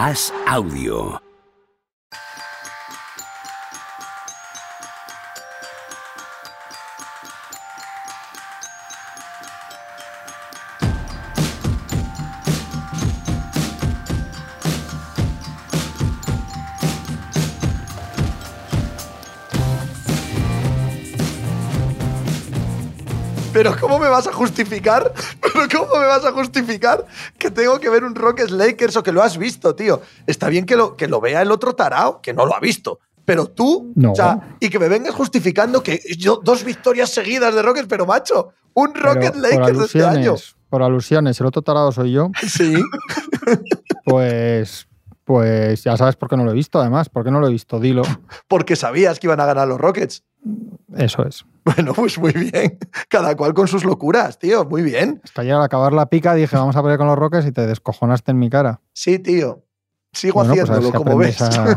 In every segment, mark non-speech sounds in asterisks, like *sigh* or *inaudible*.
Haz audio. Pero ¿cómo me vas a justificar? *laughs* ¿Pero cómo me vas a justificar que tengo que ver un Rockets Lakers o que lo has visto, tío? Está bien que lo, que lo vea el otro tarao, que no lo ha visto. Pero tú, No. o sea, y que me vengas justificando que yo dos victorias seguidas de Rockets, pero macho, un Pero por Lakers de este año. alusiones, por alusiones, el otro tarado soy yo, *laughs* Sí. *laughs* pues, pues ya sabes por qué no lo he visto, además. ¿Por qué no lo he visto? Dilo. Porque sabías que iban a ganar los Rockets. Eso es. *laughs* Bueno, pues muy bien. Cada cual con sus locuras, tío. Muy bien. Hasta ayer al acabar la pica dije, vamos a pelear con los Rockets y te descojonaste en mi cara. Sí, tío. Sigo Bueno, pues haciéndolo, si como ves. a,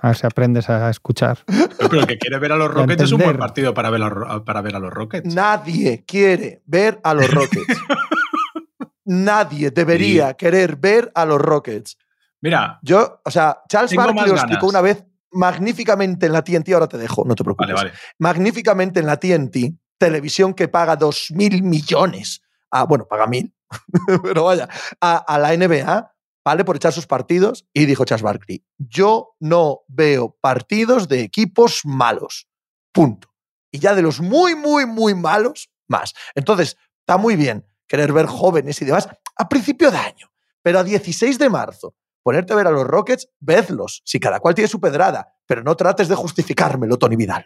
a ver si aprendes a escuchar. Pero el que quiere ver a los Rockets es un buen partido para ver, a los- para ver a los Rockets. Nadie quiere ver a los Rockets. *laughs* Nadie debería querer ver a los Rockets. Mira, Yo, o sea, Charles Barkley lo explicó una vez magníficamente en la TNT, ahora te dejo, no te preocupes. vale, vale. Magníficamente en la TNT, televisión que paga dos mil millones, a, bueno, paga mil, *laughs* pero vaya, a, a la NBA, ¿vale? Por echar sus partidos. Y dijo Charles Barkley, yo no veo partidos de equipos malos. Punto. Y ya de los muy, muy, muy malos, más. Entonces, está muy bien querer ver jóvenes y demás a principio de año, pero a 16 de marzo, ponerte a ver a los Rockets, vedlos. Si cada cual tiene su pedrada, pero no trates de justificármelo, Tony Vidal.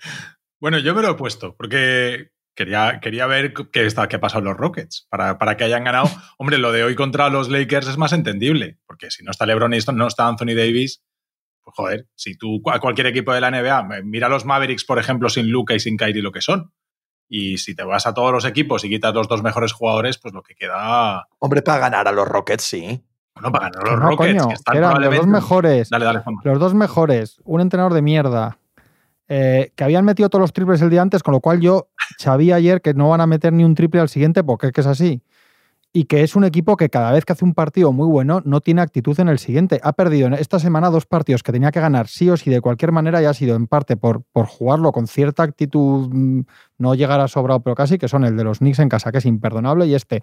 Bueno, yo me lo he puesto porque quería, quería ver qué, está, qué ha pasado en los Rockets para, para que hayan ganado. *laughs* Hombre, lo de hoy contra los Lakers es más entendible, porque si no está LeBron y no está Anthony Davis, pues joder, si tú a cualquier equipo de la NBA, mira los Mavericks, por ejemplo, sin Luca y sin Kyrie lo que son. Y si te vas a todos los equipos y quitas los dos mejores jugadores, pues lo que queda. Hombre, para ganar a los Rockets, sí. Bueno, para ganar los no, Rockets, coño, que están los dos mejores. Dale, dale, Juanma. Los dos mejores, un entrenador de mierda, eh, que habían metido todos los triples el día antes, con lo cual yo sabía ayer que no van a meter ni un triple al siguiente porque es que es así. Y que es un equipo que cada vez que hace un partido muy bueno no tiene actitud en el siguiente. Ha perdido en esta semana dos partidos que tenía que ganar sí o sí de cualquier manera y ha sido en parte por, por jugarlo con cierta actitud, mm, no llegar a sobrado, pero casi, que son el de los Knicks en casa, que es imperdonable, y este,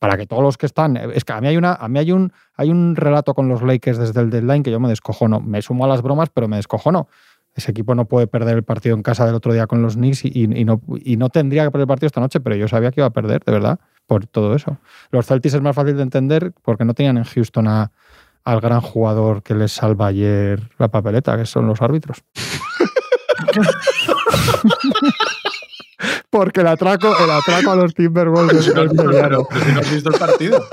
para que todos los que están. Es que a mí hay una, a mí hay un, hay un relato con los Lakers desde el deadline que yo me descojono. Me sumo a las bromas, pero me descojono. Ese equipo no puede perder el partido en casa del otro día con los Knicks y no, y no tendría que perder el partido esta noche, pero yo sabía que iba a perder, de verdad, por todo eso. Los Celtics es más fácil de entender porque no tenían en Houston a- al gran jugador que les salva ayer la papeleta, que son los árbitros. *laughs* porque el atraco, el atraco a los Timberwolves es *laughs* Pero, pero- mediano. pero si no has visto el partido.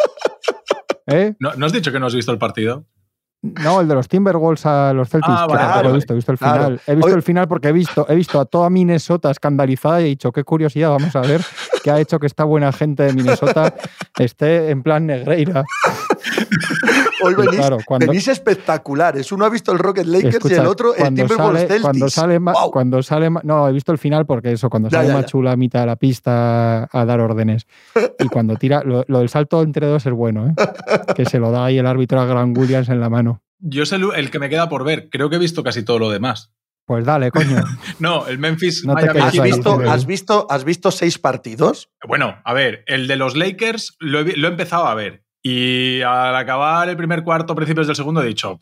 ¿Eh? ¿No, ¿No has dicho que no has visto el partido? No, el de los Timberwolves a los Celtics, Ah, vale, vale, he visto, he visto el claro. final. He visto el final porque he visto, he visto a toda Minnesota escandalizada y he dicho, qué curiosidad, vamos a ver qué ha hecho que esta buena gente de Minnesota esté en plan negreira. *laughs* Hoy venís, claro, cuando- venís espectaculares. Uno ha visto el Rocket Lakers y el otro el Timberwolves Celtics. cuando sale, ma- Guau. cuando sale no, he visto el final porque eso, cuando sale ya, ya. Machula a mitad de la pista a dar órdenes y cuando tira, lo, lo del salto entre dos es bueno, ¿eh? que se lo da ahí el árbitro a Grant Williams en la mano. Yo sé el, el que me queda por ver. Creo que he visto casi todo lo demás. Pues dale, coño. *laughs* No, el Memphis. No te ¿Has visto, has, visto, ¿Has visto seis partidos? Bueno, a ver, el de los Lakers lo he, vi- lo he empezado a ver. Y al acabar el primer cuarto, principios del segundo, he dicho.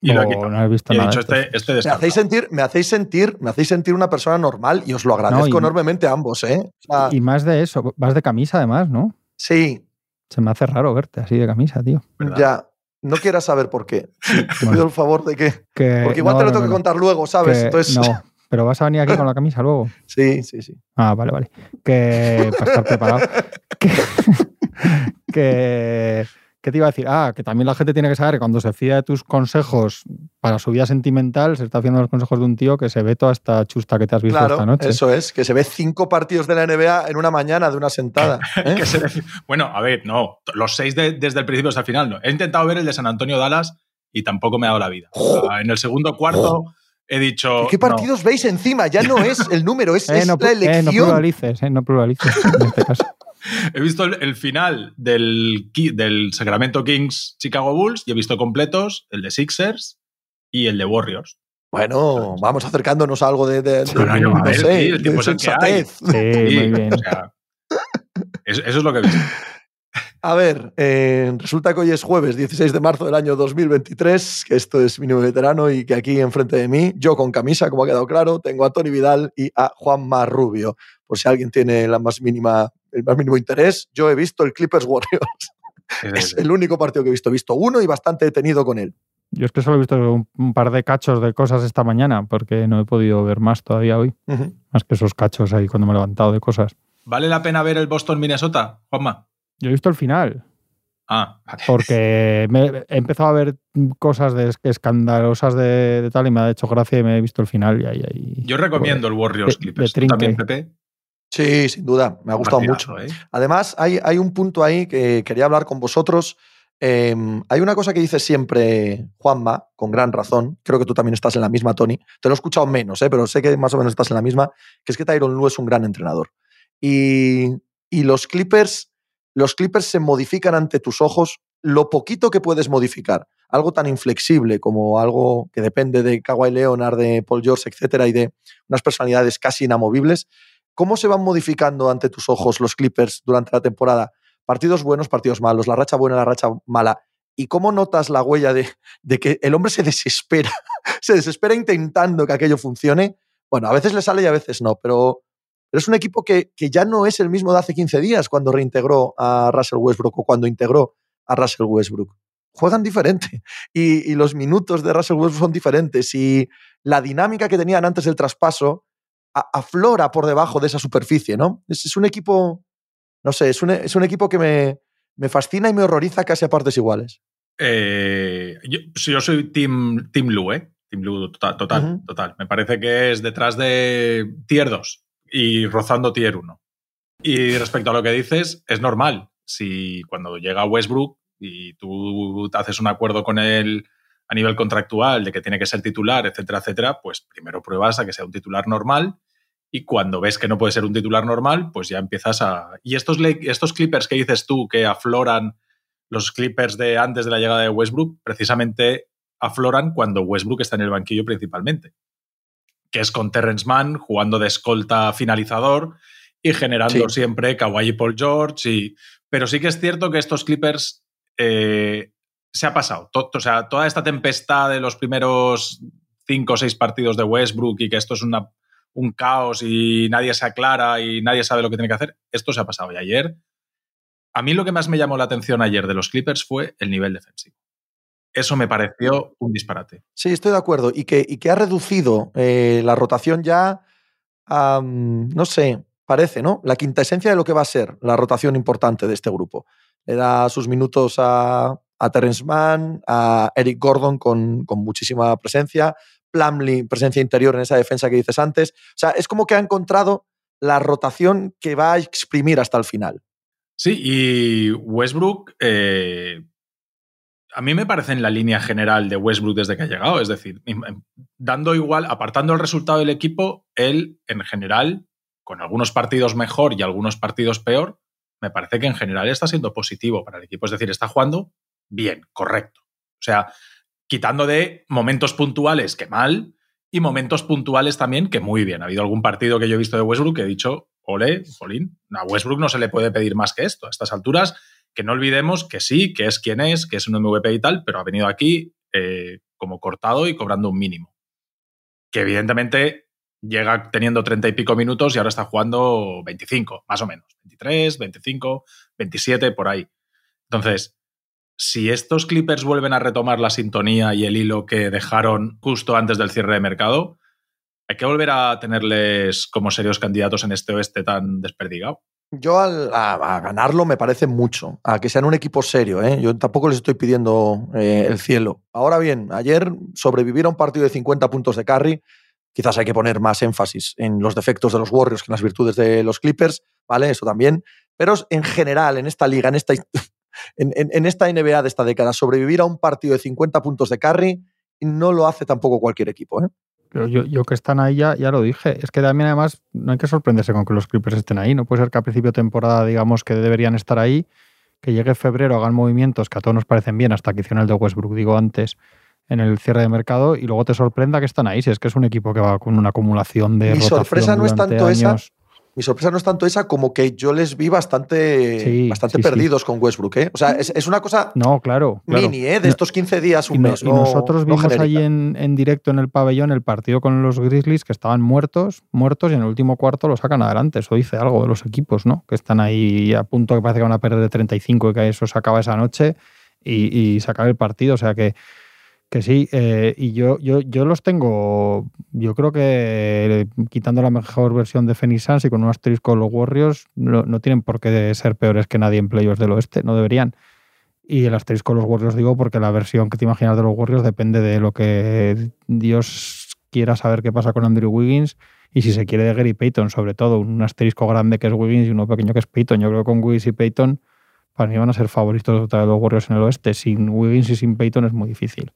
Y lo he No, quitado. no he visto Y he nada. dicho, este, este Me hacéis, sentir, me, hacéis sentir, me hacéis sentir una persona normal y os lo agradezco No, y- enormemente a ambos, ¿eh? O sea, Y más de eso, vas de camisa además, ¿no? sí, Se me hace raro verte así de camisa, tío. ¿verdad? ya. No quieras saber por qué. *laughs* Sí, te Bueno. pido el favor de que. Que, Porque igual no, te lo tengo no, que no. contar luego, ¿sabes? Que- Entonces, no, *laughs* pero vas a venir aquí con la camisa luego. sí, sí, sí. Ah, vale, vale. Que para estar preparado. *laughs* que, *laughs* que, ¿Qué te iba a decir? Ah, que también la gente tiene que saber que cuando se fía de tus consejos para su vida sentimental, se está haciendo los consejos de un tío que se ve toda esta chusta que te has visto Claro, esta noche. eso es, que se ve cinco partidos de la NBA en una mañana de una sentada. *laughs* ¿eh? Que se defi- Bueno, a ver, no. Los seis de- desde el principio hasta el final, no. He intentado ver el de San Antonio Dallas y tampoco me ha dado la vida. O sea, en el segundo cuarto he dicho. ¿Qué no. partidos veis encima? Ya no es el número, es, *laughs* Eh, es no, eh, no elección. pluralices, eh, no pluralices en este caso. He visto el, el final del, del Sacramento Kings Chicago Bulls y he visto completos el de Sixers y el de Warriors. Bueno, vamos acercándonos a algo de, de- de- Bueno, yo, a no ver, sé, tío, el tiempo de es el que hay. sensatez. Sí, Sí, muy bien. o sea, eso, eso es lo que he visto. A ver, eh, resulta que hoy es jueves 16 de marzo del año 2023, que esto es mínimo veterano y que aquí enfrente de mí, yo con camisa, como ha quedado claro, tengo a Tony Vidal y a Juan Rubio. Por si alguien tiene la más mínima, el más mínimo interés, yo he visto el Clippers Warriors. Es el único partido que he visto. He visto uno y bastante detenido con él. Yo es que solo he visto un, un par de cachos de cosas esta mañana, porque no he podido ver más todavía hoy. Más que esos cachos ahí cuando me he levantado de cosas. ¿Vale la pena ver el Boston-Minnesota, Juanma? Yo he visto el final, Ah, vale. porque me, he empezado a ver cosas de, escandalosas de, de tal y me ha hecho gracia y me he visto el final. Y ahí, ahí- Yo recomiendo el Warriors de- Clippers. de trinque. ¿Tú también, Pepe? Sí, sin duda, me ha gustado mucho. ¿eh? Además, hay, hay un punto ahí que quería hablar con vosotros. Eh, hay una cosa que dice siempre Juanma, con gran razón. Creo que tú también estás en la misma, Tony. Te lo he escuchado menos, ¿eh? pero sé que más o menos estás en la misma. Que es que Tyron Lue es un gran entrenador. Y, y los Clippers, los Clippers se modifican ante tus ojos lo poquito que puedes modificar. Algo tan inflexible como algo que depende de Kawhi Leonard, de Paul George, etcétera, y de unas personalidades casi inamovibles. ¿Cómo se van modificando ante tus ojos los Clippers durante la temporada? Partidos buenos, partidos malos, la racha buena, la racha mala. ¿Y cómo notas la huella de, de que el hombre se desespera? *laughs* se desespera intentando que aquello funcione. Bueno, a veces le sale y a veces no, pero, pero es un equipo que, que ya no es el mismo de hace 15 días cuando reintegró a Russell Westbrook o cuando integró a Russell Westbrook. Juegan diferente *laughs* y, y los minutos de Russell Westbrook son diferentes y la dinámica que tenían antes del traspaso a- aflora por debajo de esa superficie, ¿no? Es, es un equipo, no sé, es un, es un equipo que me, me fascina y me horroriza casi a partes iguales. Eh, yo, soy Team, team Lu, ¿eh? Team Lu, total, total, total. Me parece que es detrás de Tier 2 y rozando Tier 1. Y respecto a lo que dices, es normal. Si cuando llega Westbrook y tú haces un acuerdo con él a nivel contractual de que tiene que ser titular, etcétera, etcétera, pues primero pruebas a que sea un titular normal y cuando ves que no puede ser un titular normal, pues ya empiezas a... Y estos, estos Clippers que dices tú que afloran los Clippers de antes de la llegada de Westbrook, precisamente afloran cuando Westbrook está en el banquillo principalmente, que es con Terrence Mann jugando de escolta finalizador y generando Sí. siempre Kawhi y Paul George. Y... Pero sí que es cierto que estos Clippers eh, se ha pasado. To- o sea, toda esta tempestad de los primeros cinco o seis partidos de Westbrook y que esto es una, un caos y nadie se aclara y nadie sabe lo que tiene que hacer, esto se ha pasado. Y ayer, a mí lo que más me llamó la atención ayer de los Clippers fue el nivel defensivo. Eso me pareció un disparate. Sí, estoy de acuerdo. Y que, y que ha reducido eh, la rotación ya a, mm, no sé, parece, ¿no? La quinta esencia de lo que va a ser la rotación importante de este grupo. Le da sus minutos a, a Terrence Mann, a Eric Gordon con, con muchísima presencia, Plumlee, presencia interior en esa defensa que dices antes. O sea, es como que ha encontrado la rotación que va a exprimir hasta el final. Sí, y Westbrook, eh, a mí me parece en la línea general de Westbrook desde que ha llegado. Es decir, im- dando igual, apartando el resultado del equipo, él en general, con algunos partidos mejor y algunos partidos peor, me parece que en general está siendo positivo para el equipo. Es decir, está jugando bien, correcto. O sea, quitando de momentos puntuales que mal y momentos puntuales también que muy bien. Ha habido algún partido que yo he visto de Westbrook que he dicho, ole, Jolín, a Westbrook no se le puede pedir más que esto. A estas alturas, que no olvidemos que sí, que es quien es, que es un MVP y tal, pero ha venido aquí eh, como cortado y cobrando un mínimo. Que evidentemente llega teniendo 30 y pico minutos y ahora está jugando 25, más o menos. 23, 25, 27, por ahí. Entonces, si estos Clippers vuelven a retomar la sintonía y el hilo que dejaron justo antes del cierre de mercado, hay que volver a tenerles como serios candidatos en este oeste tan desperdigado. Yo al- a, ganarlo me parece mucho, a que sean un equipo serio. ¿eh? Yo tampoco les estoy pidiendo eh, el cielo. Ahora bien, ayer sobrevivir a un partido de 50 puntos de carry, quizás hay que poner más énfasis en los defectos de los Warriors que en las virtudes de los Clippers, ¿vale? Eso también. Pero en general, en esta liga, en esta, *laughs* en, en- en esta NBA de esta década, sobrevivir a un partido de 50 puntos de carry no lo hace tampoco cualquier equipo. ¿eh? Pero yo, yo que están ahí ya, ya lo dije. Es que también además no hay que sorprenderse con que los Clippers estén ahí. No puede ser que a principio de temporada digamos que deberían estar ahí, que llegue febrero, hagan movimientos que a todos nos parecen bien, hasta que hicieron el de Westbrook, digo antes, en el cierre de mercado, y luego te sorprenda que están ahí. Si es que es un equipo que va con una acumulación de. Mi sorpresa no es tanto esa. Mi sorpresa no es tanto esa como que yo les vi bastante, Sí, bastante sí, sí. perdidos con Westbrook. ¿eh? O sea, es, es una cosa No, claro. claro. mini, ¿eh? de No, estos 15 días, un y, no- mes. y no- nosotros no vimos allí genérica. en, en directo en el pabellón el partido con los Grizzlies que estaban muertos, muertos y en el último cuarto lo sacan adelante. Eso dice algo de los equipos, ¿no? Que están ahí a punto que parece que van a perder de 35 y que eso se acaba esa noche y, y se acaba el partido. O sea que, que sí. eh, y yo, los tengo, yo creo que eh, quitando la mejor versión de Phoenix Suns y con un asterisco los Warriors, no, tienen por qué ser peores que nadie en playoffs del oeste. No deberían. Y el asterisco de los Warriors digo porque la versión que te imaginas de los Warriors depende de lo que Dios quiera saber qué pasa con Andrew Wiggins y si se quiere de Gary Payton, sobre todo. Un asterisco grande que es Wiggins y uno pequeño que es Payton. Yo creo que con Wiggins y Payton para mí van a ser favoritos vez los Warriors en el oeste. Sin Wiggins y sin Payton es muy difícil.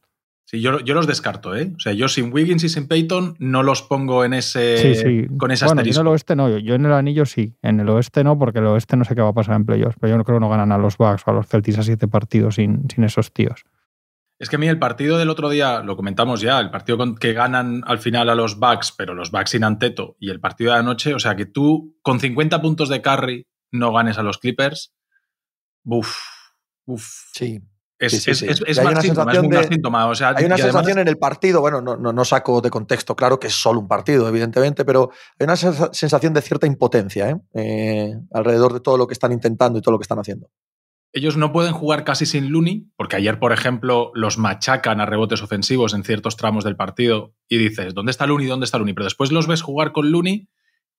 Sí, yo, yo los descarto, ¿eh? O sea, yo sin Wiggins y sin Payton no los pongo en ese. sí, sí. Con ese bueno, yo en el oeste no. Yo, yo en el anillo sí. En el oeste no, porque el oeste no sé qué va a pasar en playoffs. Pero yo no creo que no ganan a los Bucks o a los Celtics a siete partidos sin, sin esos tíos. Es que a mí el partido del otro día, lo comentamos ya, el partido con- que ganan al final a los Bucks, pero los Bucks sin Anteto, y el partido de anoche, o sea, que tú con 50 puntos de carry no ganes a los Clippers, buf, buf. Sí. Es, Sí, sí, es- es- hay una síntoma, sensación de- síntoma. O sea, Hay una además- sensación en el partido, bueno, no, no, no saco de contexto, claro que es solo un partido, evidentemente, pero hay una sensa- sensación de cierta impotencia ¿eh? Eh, alrededor de todo lo que están intentando y todo lo que están haciendo. ellos no pueden jugar casi sin Looney, porque ayer, por ejemplo, los machacan a rebotes ofensivos en ciertos tramos del partido y dices, ¿dónde está Looney? ¿Dónde está Looney? Pero después los ves jugar con Looney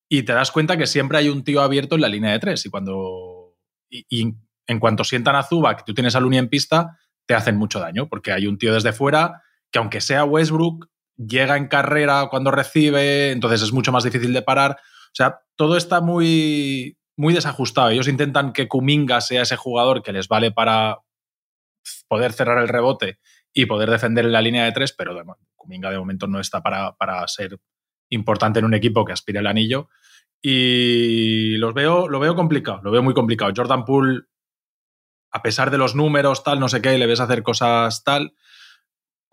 y te das cuenta que siempre hay un tío abierto en la línea de tres. Y cuando. Y, y en cuanto sientan a Zuba, que tú tienes a Looney en pista, te hacen mucho daño, porque hay un tío desde fuera que, aunque sea Westbrook, llega en carrera cuando recibe, entonces es mucho más difícil de parar. O sea, todo está muy, muy desajustado. Ellos intentan que Kuminga sea ese jugador que les vale para poder cerrar el rebote y poder defender en la línea de tres, pero Kuminga de momento no está para, para ser importante en un equipo que aspire al anillo. Y los veo, lo veo complicado, lo veo muy complicado. Jordan Poole, a pesar de los números, tal, no sé qué, le ves hacer cosas tal.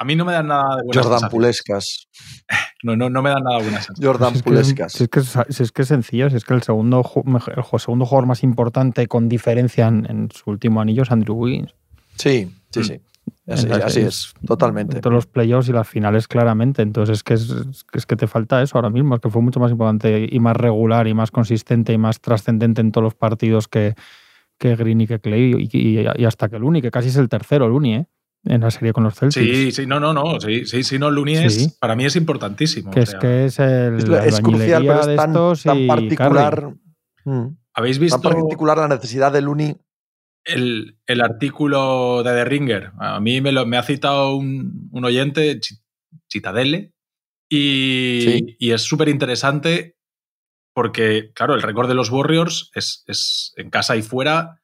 A mí no me dan nada de buenas Jordan. Pulescas. *laughs* No, no, no me dan nada de buenas. Jordan Si es, que, Pulescas. si es que es- si es que es sencillo, si es que el segundo, el segundo jugador más importante con diferencia en, en su último anillo es Andrew Wiggins. Sí, sí, sí. Así, las- así es, totalmente. En todos los playoffs y las finales, claramente. Entonces, es que, es, es que te falta eso ahora mismo. Es que fue mucho más importante y más regular y más consistente y más trascendente en todos los partidos que, que Green y que Clay y, y- y hasta que Looney, que casi es el tercero, Looney, ¿eh? en la serie con los Celtics. Sí, sí, no, no, no. Sí, sí, sí, no, Looney es, para mí es importantísimo. que o es que es el, Es, crucial, pero es tan, tan particular. Mm, ¿Habéis tan visto particular la necesidad de Looney. el, el artículo de The Ringer? A mí me, lo, me ha citado un, un oyente, Chi- Chitadele, y, Sí. y es súper interesante porque, claro, el récord de los Warriors es, es en casa y fuera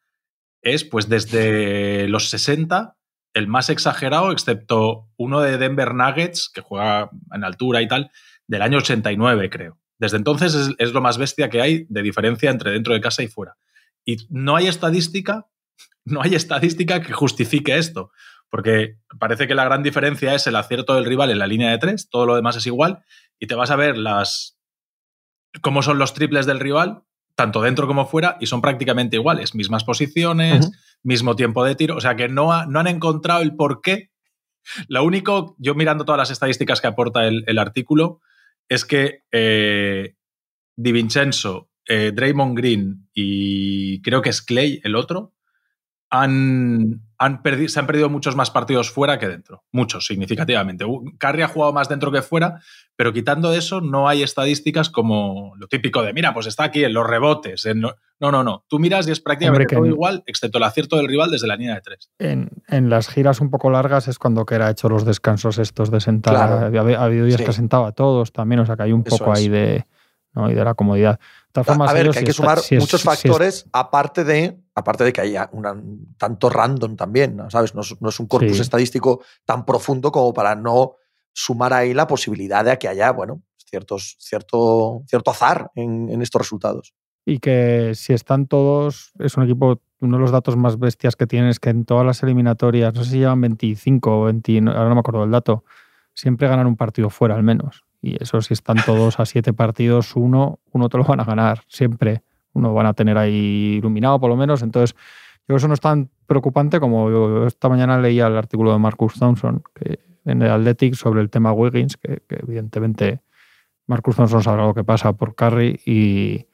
es pues desde los 60 el más exagerado, excepto uno de Denver Nuggets, que juega en altura y tal, del año 89, creo. Desde entonces es, es lo más bestia que hay de diferencia entre dentro de casa y fuera. Y no hay estadística, no hay estadística que justifique esto, porque parece que la gran diferencia es el acierto del rival en la línea de tres, todo lo demás es igual, y te vas a ver las cómo son los triples del rival, tanto dentro como fuera, y son prácticamente iguales, mismas posiciones, mismo tiempo de tiro, o sea que no, ha- no han encontrado el por qué. Lo único, yo mirando todas las estadísticas que aporta el, el artículo, es que eh, Di Vincenzo, eh, Draymond Green y creo que es Clay, el otro, han, han se han perdido muchos más partidos fuera que dentro. Muchos, significativamente. Curry ha jugado más dentro que fuera, pero quitando eso, no hay estadísticas como lo típico de, mira, pues está aquí en los rebotes. en lo-". No, no, no. Tú miras y es prácticamente todo en- igual, excepto el acierto del rival desde la línea de tres. En, en las giras un poco largas es cuando que era hecho los descansos estos de sentar. Claro. Ha, ha habido días Sí. que sentaba a todos también, o sea que hay un Eso poco es. ahí de, ¿no? y de la comodidad. A ver, que hay si que sumar si es- muchos si es- factores, aparte de aparte de que haya una- tanto random también, ¿no? ¿sabes? No es, no es un corpus Sí. estadístico tan profundo como para no sumar ahí la posibilidad de que haya, bueno, ciertos, cierto, cierto azar en, en estos resultados. Y que si están todos, es un equipo, uno de los datos más bestias que tienen es que en todas las eliminatorias, no sé si llevan 25 o 20, ahora no me acuerdo del dato, siempre ganan un partido fuera al menos. Y eso si están todos a siete partidos, uno, uno te lo van a ganar, siempre. Uno van a tener ahí iluminado por lo menos. Entonces, yo eso no es tan preocupante como yo esta mañana leía el artículo de Marcus Thompson en el Athletic sobre el tema Wiggins, que, que evidentemente Marcus Thompson sabrá lo que pasa por Curry y,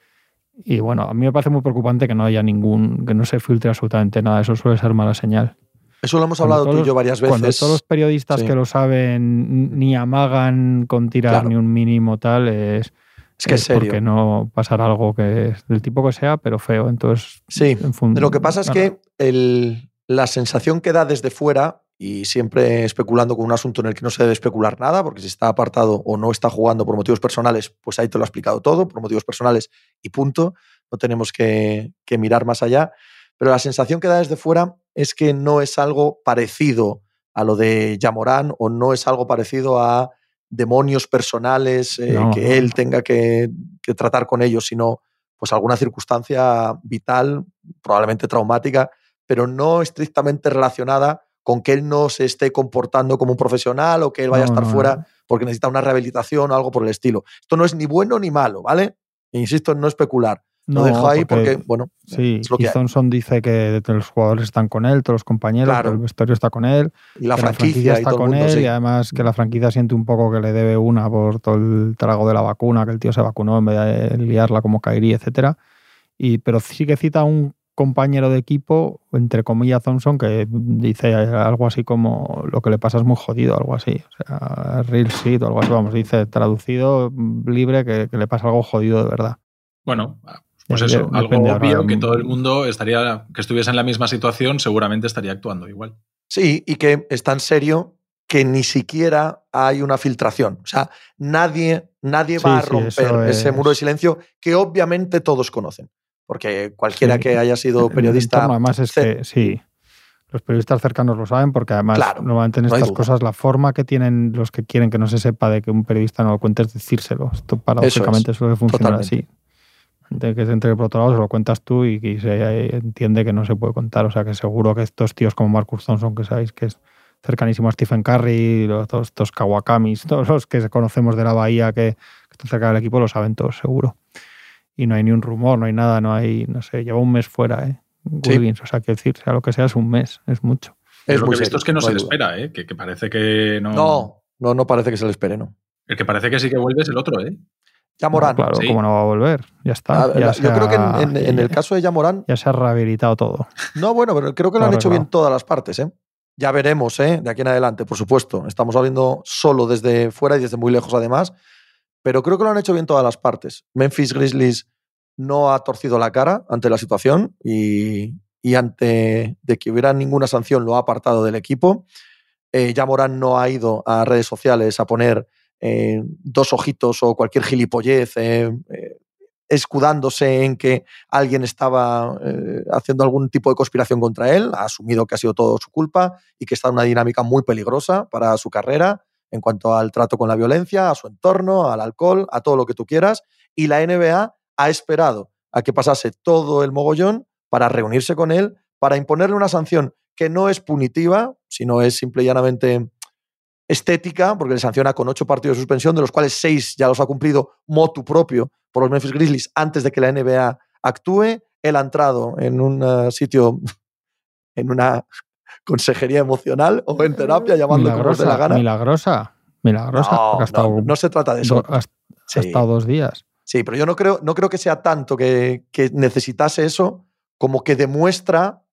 y bueno, a mí me parece muy preocupante que no haya ningún, que no se filtre absolutamente nada. Eso suele ser mala señal. Eso lo hemos hablado tú y yo varias veces. Cuando todos los periodistas Sí. que lo saben ni amagan con tirar Claro. ni un mínimo tal, es, Es que es serio. porque no pasará algo que es del tipo que sea, pero feo. Entonces, Sí, en Lo que pasa es que el- la sensación que da desde fuera, y siempre especulando con un asunto en el que no se debe especular nada, porque si está apartado o no está jugando por motivos personales, pues ahí te lo ha explicado todo, por motivos personales y punto. No tenemos que, que mirar más allá. Pero la sensación que da desde fuera es que no es algo parecido a lo de Yamorán o no es algo parecido a demonios personales eh, No, que él tenga que, que tratar con ellos, sino pues alguna circunstancia vital, probablemente traumática, pero no estrictamente relacionada con que él no se esté comportando como un profesional o que él vaya a estar no, fuera porque necesita una rehabilitación o algo por el estilo. Esto no es ni bueno ni malo, ¿vale? E insisto en no especular. Lo No, dejo ahí porque, bueno, Sí, es lo y que hay. Thompson dice que los jugadores están con él, todos los compañeros, Claro. que el vestuario está con él, Y la que franquicia, y está con mundo, él sí. y además que la franquicia siente un poco que le debe una por todo el trago de la vacuna, que el tío se vacunó en vez de liarla como Kairi, etcétera. Y, pero sí que cita a un compañero de equipo, entre comillas Thompson, que dice algo así como lo que le pasa es muy jodido, algo así. O sea, real shit o algo así, vamos, dice traducido libre que, que le pasa algo jodido de verdad. Bueno, pues eso, depende algo ahora, obvio que todo el mundo estaría, que estuviese en la misma situación, seguramente estaría actuando igual. Sí, y que es tan serio que ni siquiera hay una filtración. O sea, nadie, nadie Sí, va a romper ese es- muro de silencio que obviamente todos conocen. Porque cualquiera Sí. que haya sido el periodista. entorno, además es que sí. Los periodistas cercanos lo saben porque además Claro, normalmente en estas cosas la forma que tienen los que quieren que no se sepa de que un periodista no lo cuente es decírselo. Esto paradójicamente suele funcionar totalmente. así. De que se entre por otro lado se lo cuentas tú y que se entiende que no se puede contar. O sea que seguro que estos tíos como Marcus Thompson, que sabéis que es cercanísimo a Stephen Curry, los- todos estos Kawakamis, todos los que conocemos de la bahía que, que están cerca del equipo, lo saben todos seguro. Y no hay ni un rumor, no hay nada, no hay, no sé, lleva un mes fuera, ¿eh? Sí. Wiggins, o sea, que decir, sea lo que sea, es un mes, es mucho. Es lo que he visto serio, es que no, no se le espera, ¿eh? que, que parece que no... No, no, no parece que se le espere, ¿no? El que parece que sí que vuelve es el otro, ¿eh? Ya Morán. No, claro, sí. como no va a volver, ya está. Ah, ya la- se yo creo que en, ha- en- en el caso de Yamorán, Ya se ha rehabilitado todo. no, bueno, pero creo que lo han hecho bien todas las partes, ¿eh? Ya veremos, ¿eh? De aquí en adelante, por supuesto. Estamos hablando solo desde fuera y desde muy lejos, además. Pero creo que lo han hecho bien todas las partes. Memphis Grizzlies no ha torcido la cara ante la situación y, y ante de que hubiera ninguna sanción lo ha apartado del equipo. Eh, ya Morán no ha ido a redes sociales a poner eh, dos ojitos o cualquier gilipollez eh, eh, escudándose en que alguien estaba haciendo algún tipo de conspiración contra él, ha asumido que ha sido todo su culpa y que está en una dinámica muy peligrosa para su carrera en cuanto al trato con la violencia, a su entorno, al alcohol, a todo lo que tú quieras. Y la NBA ha esperado a que pasase todo el mogollón para reunirse con él, para imponerle una sanción que no es punitiva, sino es simple y llanamente estética, porque le sanciona con ocho partidos de suspensión, de los cuales seis ya los ha cumplido motu propio por los Memphis Grizzlies antes de que la NBA actúe. Él ha entrado en un uh, sitio, *laughs* en una consejería emocional o en terapia, llamando como dé la gana. Milagrosa, milagrosa. No, estado, se trata de eso. do- ha- estado dos días. Sí, pero yo no creo, no creo que sea tanto que, que necesitase eso como que demuestra,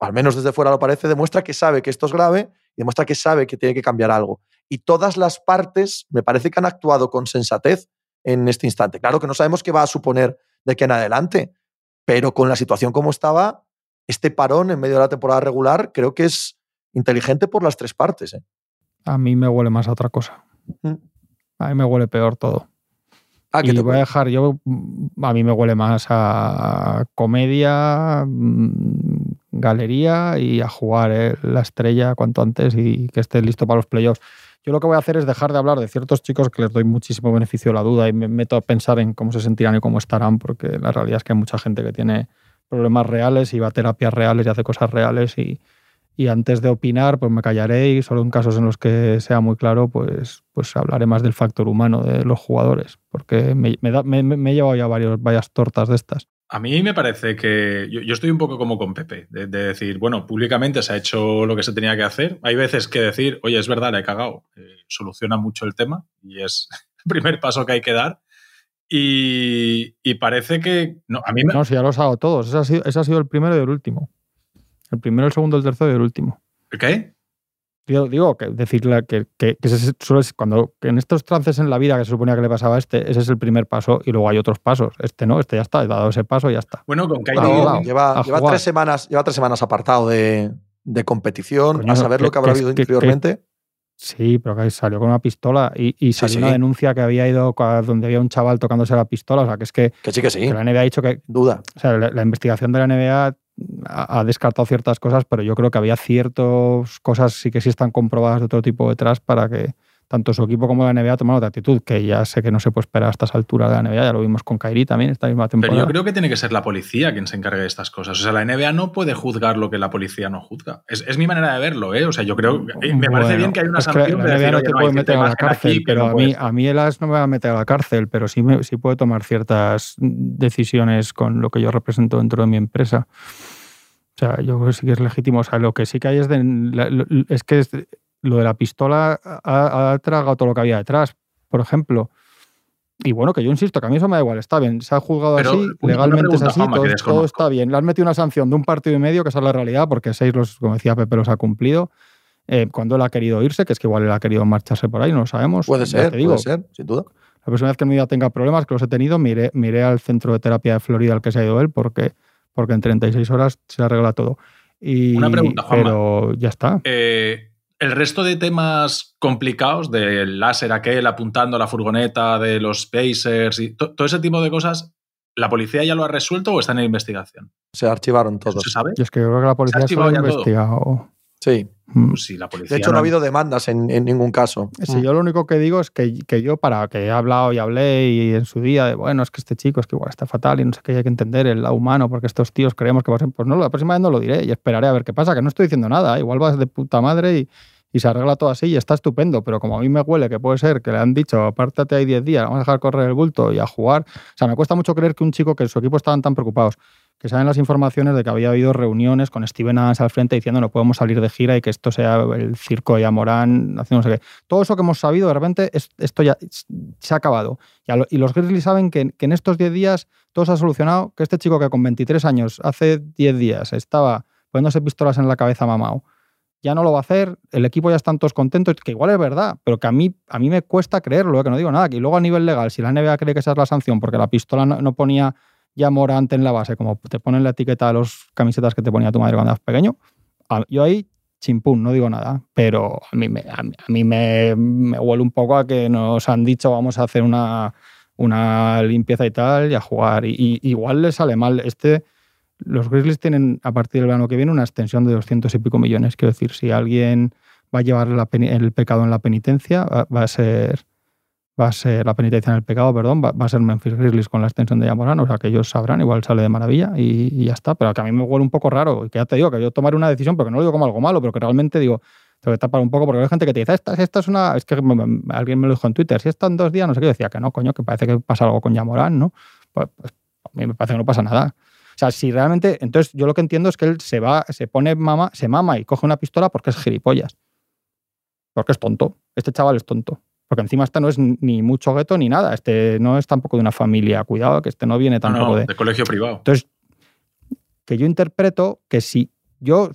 al menos desde fuera lo parece, demuestra que sabe que esto es grave y demuestra que sabe que tiene que cambiar algo. Y todas las partes me parece que han actuado con sensatez en este instante. Claro que no sabemos qué va a suponer de que en adelante, pero con la situación como estaba, este parón en medio de la temporada regular creo que es inteligente por las tres partes. ¿eh? A mí me huele más a otra cosa. Mm. A mí me huele peor todo. Ah, y te- voy a dejar, yo, a mí me huele más a comedia, mm, galería y a jugar eh, la estrella cuanto antes y que esté listo para los playoffs. Yo lo que voy a hacer es dejar de hablar de ciertos chicos que les doy muchísimo beneficio de la duda y me meto a pensar en cómo se sentirán y cómo estarán, porque la realidad es que hay mucha gente que tiene problemas reales y va a terapias reales y hace cosas reales y, y antes de opinar, pues me callaré y solo en casos en los que sea muy claro, pues, pues hablaré más del factor humano de los jugadores, porque me, me, da- he llevado ya varias tortas de estas. A mí me parece que yo, yo estoy un poco como con Pepe, de, de decir, bueno, públicamente se ha hecho lo que se tenía que hacer. Hay veces que decir, oye, es verdad, le he cagado, eh, soluciona mucho el tema y es *laughs* el primer paso que hay que dar. Y, y parece que, no, a mí me, No, si ya los hago todos. Ese ha, sido, ese ha sido el primero y el último. El primero, el segundo, el tercero y el último. ¿qué? Yo digo que decirle que, que, que ese suele ser- cuando que en estos trances en la vida que se suponía que le pasaba a este, ese es el primer paso y luego hay otros pasos. Este no, este ya está, he dado ese paso y ya está. Bueno, con Kyrie, Claro, lleva, lleva tres semanas, lleva tres semanas apartado de, de competición, Coño, a saber que- lo que habrá que- habido que- anteriormente. Sí, pero que salió con una pistola y, salió sí. una denuncia que había ido a donde había un chaval tocándose la pistola. O sea, que es que, Que sí, que sí, que la NBA ha dicho que, duda. o sea, la, la investigación de la NBA ha, descartado ciertas cosas, pero yo creo que había ciertas cosas sí que sí están comprobadas de otro tipo detrás para que tanto su equipo como la NBA tomaran otra actitud, que ya sé que no se puede esperar a estas alturas de la NBA, ya lo vimos con Kairi también esta misma pero temporada. yo creo que tiene que ser la policía quien se encargue de estas cosas. O sea, la NBA no puede juzgar lo que la policía no juzga. Es, es mi manera de verlo, ¿eh? O sea, yo creo, eh, me parece bien que hay una sanción la de NBA decir, no "Oye, te no, puede meter a la cárcel, aquí pero no a mí, ser". a mí el AS no me va a meter a la cárcel, pero sí, me, sí puede tomar ciertas decisiones con lo que yo represento dentro de mi empresa. O sea, yo creo que sí que es legítimo. O sea, lo que sí que hay es, de, es que lo de la pistola ha, ha tragado todo lo que había detrás, por ejemplo. Y bueno, que yo insisto, que a mí eso me da igual, está bien, se ha juzgado Pero así, legalmente es pregunta, así, Juanma, que todo, todo está bien. Le han metido una sanción de un partido y medio, que esa es la realidad, porque seis, los, como decía Pepe, los ha cumplido. Eh, cuando él ha querido irse, que es que igual él ha querido marcharse por ahí, no lo sabemos. Puede ser, te digo, puede ser, sin duda. la próxima vez que en mi vida tenga problemas, que los he tenido, miré, miré al centro de terapia de Florida al que se ha ido él, porque, porque en 36 horas se arregla todo. Y, Una pregunta, Juanma. Pero ya está. Eh, el resto de temas complicados, del láser aquel apuntando a la furgoneta, de los Pacers y to- todo ese tipo de cosas, ¿la policía ya lo ha resuelto o está en investigación? Se archivaron ¿Eso todos. se sabe? Y es que yo creo que la policía se ha todo? investigado. Sí. Mm. Pues sí, la policía. De hecho, no ha habido demandas en, en ningún caso. Sí, yo lo único que digo es que, que yo, para que he hablado y hablé y en su día de, bueno, es que este chico es que igual está fatal y no sé qué, hay que entender el lado humano porque estos tíos creemos que va a ser. Pues no, la próxima vez no lo diré y esperaré a ver qué pasa, que no estoy diciendo nada, igual vas de puta madre y, y se arregla todo así y está estupendo, pero como a mí me huele que puede ser que le han dicho, apártate ahí 10 días, vamos a dejar correr el bulto y a jugar. O sea, me cuesta mucho creer que un chico que su equipo estaban tan preocupados que saben las informaciones de que había habido reuniones con Steven Adams al frente diciendo no podemos salir de gira y que esto sea el circo de Amorán, haciendo. Todo eso que hemos sabido, de repente, es- esto ya se ha acabado. Y, y los Grizzlies saben que, en estos 10 días todo se ha solucionado, que este chico que con 23 años, hace 10 días, estaba poniéndose pistolas en la cabeza mamado, ya no lo va a hacer, el equipo ya están todos contentos, que igual es verdad, pero que a mí, a mí me cuesta creerlo, eh, que no digo nada. Y luego a nivel legal, si la NBA cree que esa es la sanción, porque la pistola no, no ponía ya morante en la base, como te ponen la etiqueta de los camisetas que te ponía tu madre cuando eras pequeño, yo ahí chimpún, no digo nada, pero a mí, me, a a mí me huele un poco a que nos han dicho vamos a hacer una, una limpieza y tal y a jugar. Y, y igual le sale mal. Este, los Grizzlies tienen a partir del verano que viene una extensión de 200 y pico millones. Quiero decir, si alguien va a llevar el pecado en la penitencia, va, a ser va a ser la penitencia en el pecado, perdón, va, a ser Memphis Grizzlies con la extensión de Yamoran, o sea que ellos sabrán, igual sale de maravilla y, ya está, pero que a mí me huele un poco raro y que ya te digo que yo tomaré una decisión, porque no lo digo como algo malo, pero que realmente digo, tengo que tapar un poco porque hay gente que te dice, esta, es una, es que alguien me lo dijo en Twitter, si esto en dos días, no sé qué, yo decía que no, coño, que parece que pasa algo con Yamoran, ¿no? Pues, pues, a mí me parece que no pasa nada. O sea, si realmente, entonces yo lo que entiendo es que él se va, se pone mama, se mama y coge una pistola porque es gilipollas. Porque es tonto. Este chaval es tonto. Porque encima este no es ni mucho gueto ni nada. Este no es tampoco de una familia. Cuidado, que este no viene No, tampoco no, de. de colegio privado. Entonces, que yo interpreto que si yo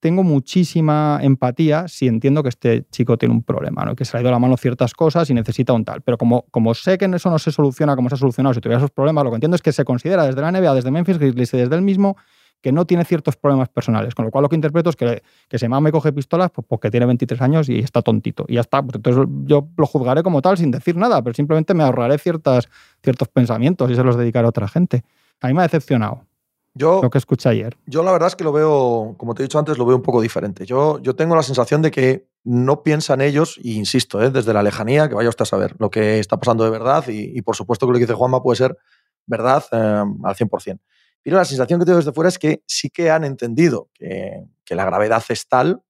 tengo muchísima empatía si entiendo que este chico tiene un problema, ¿no? que se ha ido la mano ciertas cosas y necesita un tal. Pero como, como sé que eso no se soluciona como se ha solucionado si tuviera esos problemas, lo que entiendo es que se considera desde la NBA, desde Memphis Grizzlies y desde él mismo que no tiene ciertos problemas personales. Con lo cual lo que interpreto es que, que se mame y coge pistolas pues, porque tiene 23 años y está tontito. Y ya está. Pues entonces yo lo juzgaré como tal sin decir nada, pero simplemente me ahorraré ciertas, ciertos pensamientos y se los dedicaré a otra gente. A mí me ha decepcionado. Yo, lo que escuché ayer. Yo la verdad es que lo veo, como te he dicho antes, lo veo un poco diferente. Yo, yo tengo la sensación de que no piensan ellos, y insisto, ¿eh? desde la lejanía, que vaya usted a saber lo que está pasando de verdad, y, por supuesto que lo que dice Juanma puede ser verdad eh, al 100%. Pero la sensación que tengo desde fuera es que sí que han entendido que, que la gravedad es tal,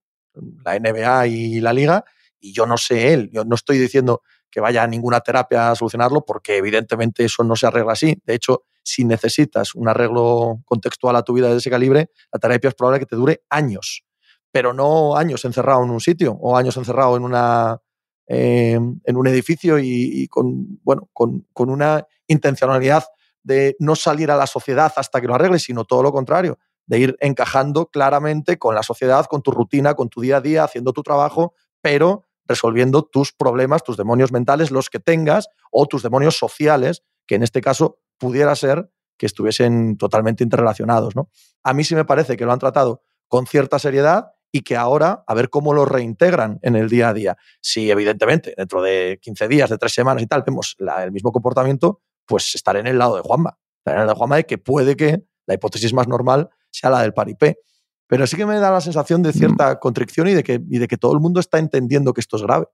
la NBA y la liga, y yo no sé él, yo no estoy diciendo que vaya a ninguna terapia a solucionarlo, porque evidentemente eso no se arregla así. De hecho, si necesitas un arreglo contextual a tu vida de ese calibre, la terapia es probable que te dure años, pero no años encerrado en un sitio o años encerrado en, una, eh, en un edificio y, con, bueno, con, con, una intencionalidad de no salir a la sociedad hasta que lo arregles, sino todo lo contrario, de ir encajando claramente con la sociedad, con tu rutina, con tu día a día, haciendo tu trabajo, pero resolviendo tus problemas, tus demonios mentales, los que tengas, o tus demonios sociales, que en este caso pudiera ser que estuviesen totalmente interrelacionados. ¿no? A mí sí me parece que lo han tratado con cierta seriedad y que ahora a ver cómo lo reintegran en el día a día. Si evidentemente dentro de 15 días, de tres semanas y tal, vemos el mismo comportamiento, pues estaré en el lado de Juanma. Estaré en el lado de Juanma de que puede que la hipótesis más normal sea la del paripé. Pero sí que me da la sensación de cierta mm. contrición y de, que, y de que todo el mundo está entendiendo que esto es grave.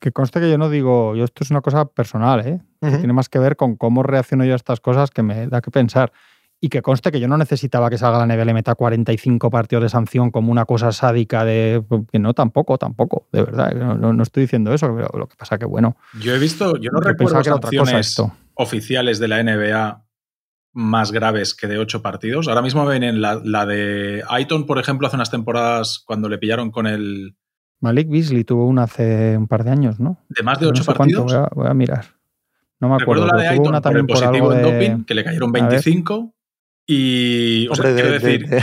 Que conste que yo no digo, yo esto es una cosa personal, ¿eh? tiene más que ver con cómo reacciono yo a estas cosas que me da que pensar. Y que conste que yo no necesitaba que salga la NBA y meta 45 partidos de sanción como una cosa sádica de... Que no, tampoco, tampoco, de verdad. No, estoy diciendo eso, pero lo que pasa que, bueno... Yo he visto, yo no recuerdo sanciones oficiales de la NBA más graves que de ocho partidos. Ahora mismo ven en la, la de Aiton, por ejemplo, hace unas temporadas cuando le pillaron con el. Malik Beasley tuvo una hace un par de años, ¿no? ¿De más de ocho partidos? Voy a, mirar. No me acuerdo. Recuerdo la de Aiton una también por, positivo en doping, que le cayeron 25. Y. O sea, quiero decir. De,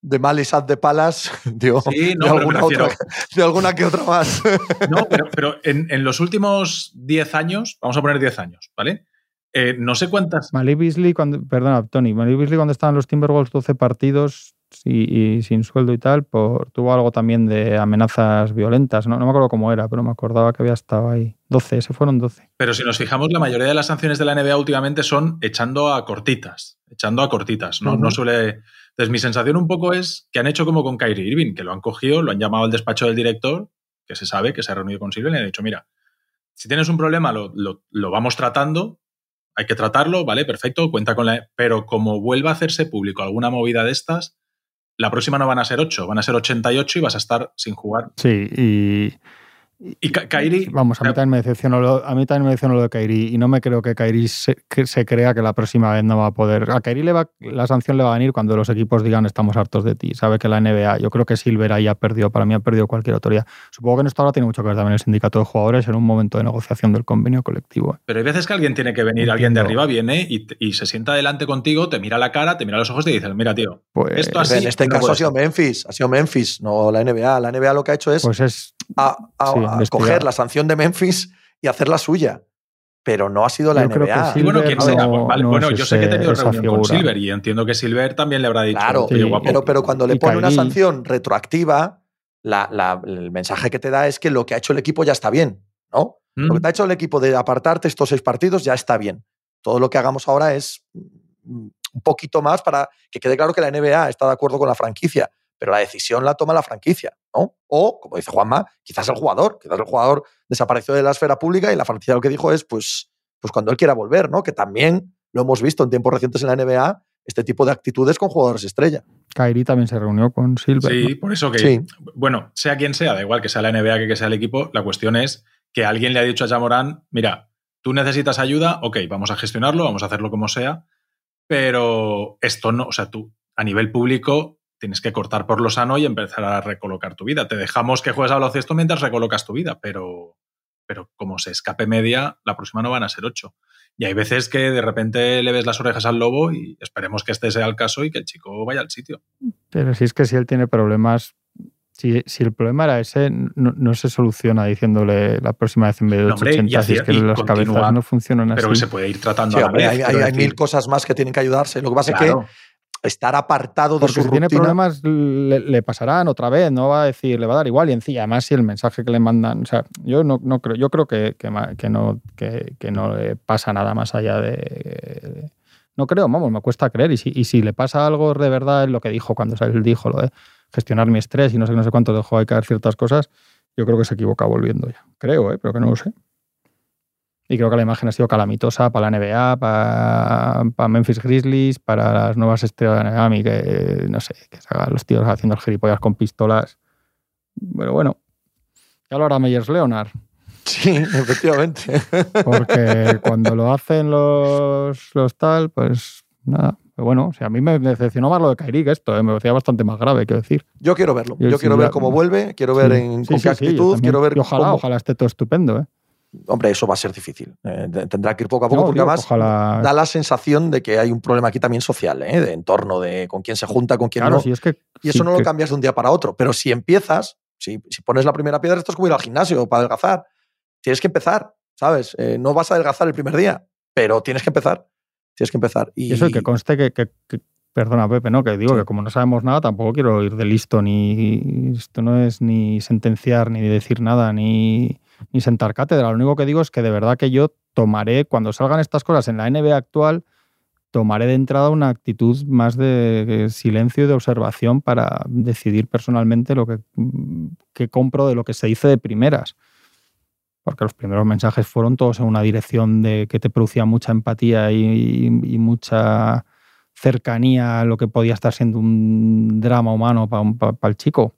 de, Malisat de Palas, *laughs* digo, sí, no, de, alguna otra, de, alguna que otra más. *laughs* No, pero, pero *laughs* en, en, los últimos 10 años, vamos a poner 10 años, ¿vale? Eh, no sé cuántas. Malik Beasley, cuando, perdona, Tony, Malik Beasley cuando estaban los Timberwolves 12 partidos y, sin sueldo y tal, por, tuvo algo también de amenazas violentas. No, no me acuerdo cómo era, pero me acordaba que había estado ahí. 12, se fueron 12. Pero si nos fijamos, la mayoría de las sanciones de la NBA últimamente son echando a cortitas. Echando a cortitas. No, no suele. Entonces, mi sensación un poco es que han hecho como con Kyrie Irving, que lo han cogido, lo han llamado al despacho del director, que se sabe que se ha reunido con Silver y le han dicho: mira, si tienes un problema, lo, lo vamos tratando, hay que tratarlo, ¿vale? Perfecto, cuenta con la... Pero como vuelva a hacerse público alguna movida de estas, la próxima no van a ser 8, van a ser 88 y vas a estar sin jugar. Sí, y, y Kairi. Vamos, a mí, también me decepcionó lo, a mí también me decepcionó lo de Kairi. Y no me creo que Kairi se, crea que la próxima vez no va a poder. A Kairi le va, la sanción le va a venir cuando los equipos digan estamos hartos de ti. Sabe que la NBA, yo creo que Silver ahí ha perdido, para mí ha perdido cualquier autoridad. Supongo que en esto ahora tiene mucho que ver también el sindicato de jugadores en un momento de negociación del convenio colectivo. Pero hay veces que alguien tiene que venir, alguien de arriba viene y, se sienta delante contigo, te mira la cara, te mira los ojos y te dice, mira, tío, pues, esto así. En este caso ha sido Memphis, ha sido Memphis, no la NBA. La NBA lo que ha hecho es, pues es a, coger la sanción de Memphis y hacer la suya. Pero no ha sido la NBA. bueno, yo sé que he tenido reunión con Silver y entiendo que Silver también le habrá dicho. Claro, pero, pero, cuando le pone una sanción retroactiva, el mensaje que te da es que lo que ha hecho el equipo ya está bien, ¿no? Lo que mm. te ha hecho el equipo de apartarte estos seis partidos ya está bien. Todo lo que hagamos ahora es mm, un poquito más para que quede claro que la NBA está de acuerdo con la franquicia pero la decisión la toma la franquicia, ¿no? O, como dice Juanma, quizás el jugador, quizás el jugador desapareció de la esfera pública y la franquicia lo que dijo es, pues, pues cuando él quiera volver, ¿no? Que también lo hemos visto en tiempos recientes en la NBA, este tipo de actitudes con jugadores estrella. Kairi también se reunió con Silver. Sí, por eso que, bueno, sea quien sea, da igual que sea la NBA que que sea el equipo, la cuestión es que alguien le ha dicho a Jamorán, mira, tú necesitas ayuda, ok, vamos a gestionarlo, vamos a hacerlo como sea, pero esto no, o sea, tú a nivel público tienes que cortar por lo sano y empezar a recolocar tu vida. Te dejamos que juegues a baloncesto mientras recolocas tu vida, pero, pero como se escape media, la próxima no van a ser ocho. Y hay veces que de repente le ves las orejas al lobo y esperemos que este sea el caso y que el chico vaya al sitio. Pero si es que si él tiene problemas, si, el problema era ese, no, se soluciona diciéndole la próxima vez en vez de 880, si es que las cabezas no funcionan así. Pero se puede ir tratando a la vez, Hay, mil cosas más que tienen que ayudarse. Lo que pasa es que estar apartado de su si tiene problemas le, pasarán otra vez, no va a decir, le va a dar igual y encima, además si el mensaje que le mandan, o sea, yo no, no creo, yo creo que, que, no, que, no le pasa nada más allá de, no creo, vamos, me cuesta creer. Y si, y si le pasa algo de verdad, es lo que dijo cuando él dijo lo de gestionar mi estrés y no sé, no sé cuánto dejó de caer ciertas cosas, yo creo que se equivoca volviendo ya. Creo, ¿eh? pero que no lo sé. Y creo que la imagen ha sido calamitosa para la NBA, para, Memphis Grizzlies, para las nuevas estrellas de Miami, que no sé, que se hagan los tíos haciendo gilipollas con pistolas. Pero bueno, ya lo hará Meyers Leonard. Sí, efectivamente. *laughs* Porque cuando lo hacen los, los tal, pues nada. Pero bueno, o sea, a mí me decepcionó más lo de Kairi que esto, ¿eh? me parecía bastante más grave, quiero decir. Yo quiero verlo. Yo, quiero ver cómo vuelve, quiero ver en, con qué actitud, quiero ver. ojalá, ojalá esté todo estupendo, ¿eh? Hombre, eso va a ser difícil. Eh, tendrá que ir poco a poco, porque además da la sensación de que hay un problema aquí también social, ¿eh? de entorno, de con quién se junta, con quién no. es que, y eso no lo cambias de un día para otro. Pero si empiezas, si, si, pones la primera piedra, esto es como ir al gimnasio para adelgazar. Tienes que empezar, ¿sabes? Eh, no vas a adelgazar el primer día, pero tienes que empezar. Tienes que empezar. Y eso, que conste que, Perdona, Pepe, ¿no? Que digo que como no sabemos nada, tampoco quiero ir de listo, ni. Esto no es ni sentenciar, ni decir nada, ni ni sentar cátedra. Lo único que digo es que de verdad que yo tomaré, cuando salgan estas cosas en la NBA actual, tomaré de entrada una actitud más de silencio y de observación para decidir personalmente lo que, que compro de lo que se dice de primeras. Porque los primeros mensajes fueron todos en una dirección de que te producía mucha empatía y, mucha cercanía a lo que podía estar siendo un drama humano para el chico.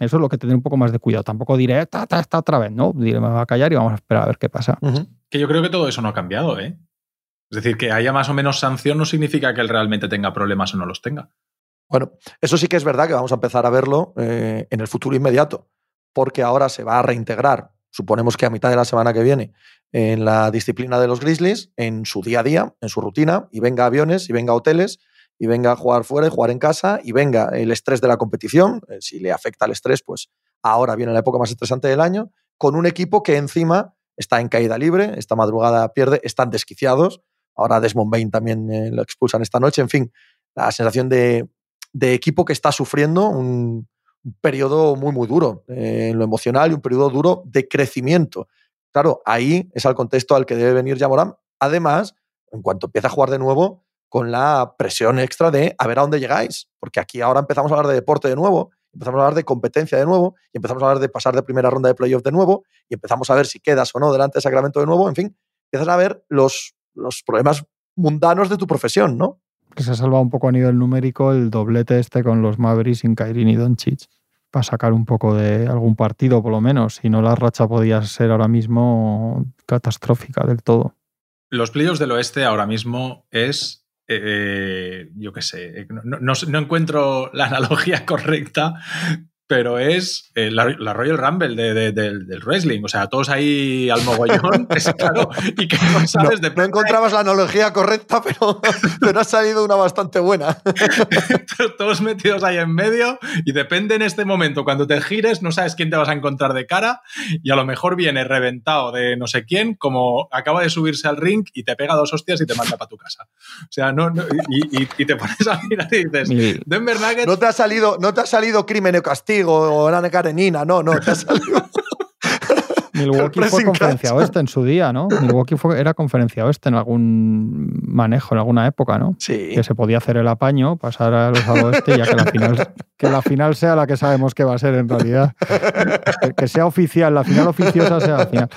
Eso es lo que tendré un poco más de cuidado. Tampoco diré, esta, esta otra vez, ¿no? Diré, me va a callar y vamos a esperar a ver qué pasa. Que yo creo que todo eso no ha cambiado, ¿eh? Es decir, que haya más o menos sanción no significa que él realmente tenga problemas o no los tenga. Bueno, eso sí que es verdad que vamos a empezar a verlo eh, en el futuro inmediato, porque ahora se va a reintegrar, suponemos que a mitad de la semana que viene, en la disciplina de los Grizzlies, en su día a día, en su rutina, y venga aviones y venga hoteles y venga a jugar fuera y jugar en casa y venga el estrés de la competición, eh, si le afecta el estrés, pues ahora viene la época más estresante del año, con un equipo que encima está en caída libre, esta madrugada pierde, están desquiciados, ahora Desmond Bain también eh, lo expulsan esta noche, en fin, la sensación de, equipo que está sufriendo un, periodo muy, muy duro eh, en lo emocional y un periodo duro de crecimiento. Claro, ahí es al contexto al que debe venir Jamoran. Además, en cuanto empieza a jugar de nuevo, con la presión extra de a ver a dónde llegáis, porque aquí ahora empezamos a hablar de deporte de nuevo, empezamos a hablar de competencia de nuevo, y empezamos a hablar de pasar de primera ronda de playoff de nuevo, y empezamos a ver si quedas o no delante de Sacramento de nuevo, en fin, empiezas a ver los, los problemas mundanos de tu profesión, ¿no? Que se ha salvado un poco a nivel numérico el doblete este con los Mavericks sin Kairin y Doncic para sacar un poco de algún partido, por lo menos. Si no, la racha podía ser ahora mismo catastrófica del todo. Los playoffs del oeste ahora mismo es eh, yo qué sé, eh, no, no, encuentro la analogía *laughs* correcta, pero es eh, la, Royal Rumble del, wrestling. O sea, todos ahí al mogollón, *laughs* claro, y que no sabes de... No encontrabas la analogía correcta, pero, *laughs* pero ha salido una bastante buena. *laughs* todos metidos ahí en medio y depende en este momento, cuando te gires, no sabes quién te vas a encontrar de cara y a lo mejor viene reventado de no sé quién, como acaba de subirse al ring y te pega dos hostias y te manda para tu casa. O sea, no, y, te pones a mirar y dices, Denver Nuggets... No te ha salido, no te ha salido crimen o castigo o Ana Karenina, no, no, te ha salido. *laughs* Milwaukee fue conferencia oeste en su día, ¿no? Milwaukee fue, era conferencia oeste en algún manejo, en alguna época, ¿no? Sí. Que se podía hacer el apaño, pasar a los al oeste, ya que la final, que la final sea la que sabemos que va a ser en realidad. Que, sea oficial, la final oficiosa sea la final.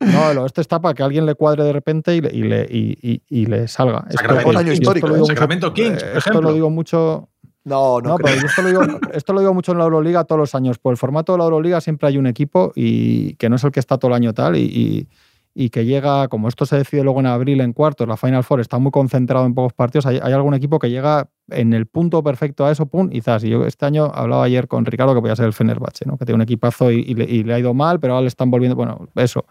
No, el oeste está para que alguien le cuadre de repente y le, y le, y, le salga. Sacramento, año histórico. ¿eh? Sacramento Kings, por Esto lo digo mucho no, no. pero esto lo, digo, *laughs* esto lo, digo, mucho en la Euroliga todos los años. Por el formato de la Euroliga siempre hay un equipo y que no es el que está todo el año tal y, que llega, como esto se decide luego en abril en cuartos, la Final Four está muy concentrado en pocos partidos. Hay, algún equipo que llega en el punto perfecto a eso, pum, y Y yo este año hablaba ayer con Ricardo que podía ser el Fenerbahce, ¿no? que tiene un equipazo y, le, y le ha ido mal, pero ahora le están volviendo. Bueno, eso.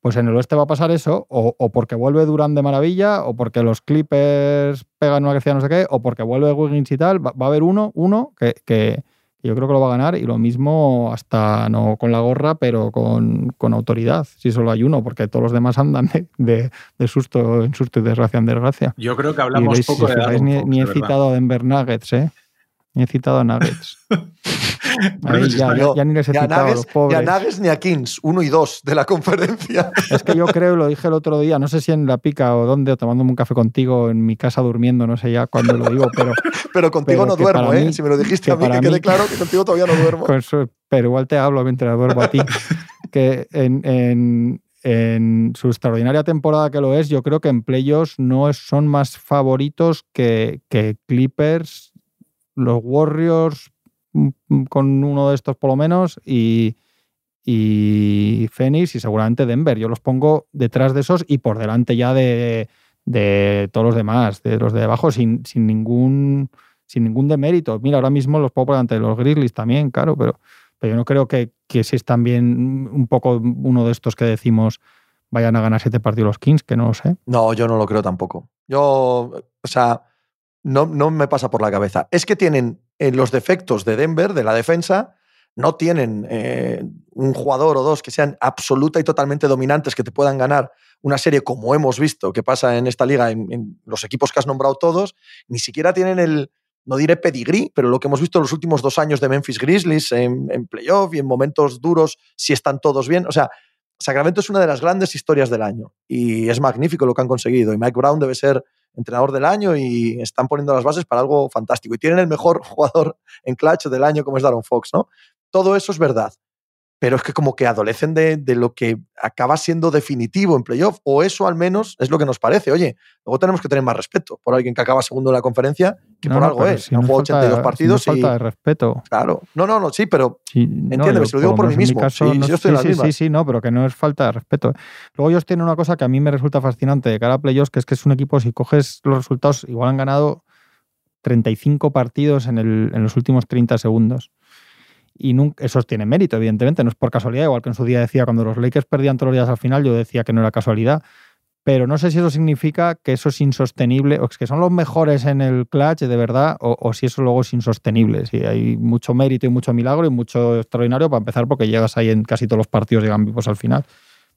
Pues en el oeste va a pasar eso, o, porque vuelve Durán de maravilla, o porque los Clippers pegan una crecida no sé qué, o porque vuelve Wiggins y tal. Va, a haber uno, uno que, yo creo que lo va a ganar, y lo mismo hasta no con la gorra, pero con, autoridad, si solo hay uno, porque todos los demás andan de, susto en susto y desgracia en desgracia. Yo creo que hablamos poco de ni, he citado a Denver Nuggets, ¿eh? Ni he citado a Nuggets. *laughs* Ahí ya, ya- ya ni les he a citado a los Nuggets, ni a pobres. Nuggets ni a Kings, uno y dos de la *laughs* conferencia. Es que yo creo, lo dije el otro día, no sé si en la pica o dónde, o tomándome un café contigo en mi casa durmiendo, no sé ya cuándo lo digo, pero *laughs* Pero contigo Pero no duermo, ¿eh? mí- si me lo dijiste que a mí, que quede mí- claro que contigo todavía no duermo. con su- pero igual te hablo mientras duermo a ti. que en, en- en su extraordinaria temporada que lo es, yo creo que en playoffs no es- son más favoritos que, que Clippers, los Warriors, mm, mm, con uno de estos por lo menos, y, y Phoenix y seguramente Denver. Yo los pongo detrás de esos y por delante ya de, de todos los demás, de los de abajo, sin, sin ningún sin ningún demérito. Mira, ahora mismo los pongo por delante de los Grizzlies también, claro, pero, pero yo no creo que, que si están bien un poco uno de estos que decimos vayan a ganar siete partidos los Kings, que no lo sé. No, yo no lo creo tampoco. Yo, o sea, no, no me pasa por la cabeza. Es que tienen eh, los defectos de Denver, de la defensa, no tienen eh, un jugador o dos que sean absoluta y totalmente dominantes, que te puedan ganar una serie como hemos visto que pasa en esta liga, en, en los equipos que has nombrado todos, ni siquiera tienen el, no diré pedigrí, pero lo que hemos visto en los últimos dos años de Memphis Grizzlies en, en playoff y en momentos duros, si están todos bien. O sea, Sacramento es una de las grandes historias del año y es magnífico lo que han conseguido. Y Mike Brown debe ser entrenador del año y están poniendo las bases para algo fantástico. Y tienen el mejor *laughs* jugador en clutch del año como es Darren Fox, ¿no? Todo eso es verdad. Pero es que como que adolecen de, de lo que acaba siendo definitivo en playoff, o eso al menos es lo que nos parece. Oye, luego tenemos que tener más respeto por alguien que acaba segundo en la conferencia, que No, por no, algo es. si no jugado falta- 82 si partidos no y. falta de respeto. Claro. No, no, no, sí, pero Sí, Entiéndeme, se lo digo por mí mi mismo. caso, Sí, no- yo estoy en las sí, sí, sí, no, pero que no es falta de respeto. Luego ellos tienen una cosa que a mí me resulta fascinante de cara a playoffs, que es que es un equipo, si coges los resultados, igual han ganado 35 partidos en, el- en los últimos 30 segundos. Y nunca, esos tienen mérito, evidentemente, no es por casualidad, igual que en su día decía, cuando los Lakers perdían todos los días al final, yo decía que no era casualidad. Pero no sé si eso significa que eso es insostenible, o que son los mejores en el clutch de verdad, o, si eso luego es insostenible. Si hay mucho mérito y mucho milagro y mucho extraordinario para empezar, porque llegas ahí en casi todos los partidos, llegan vivos al final.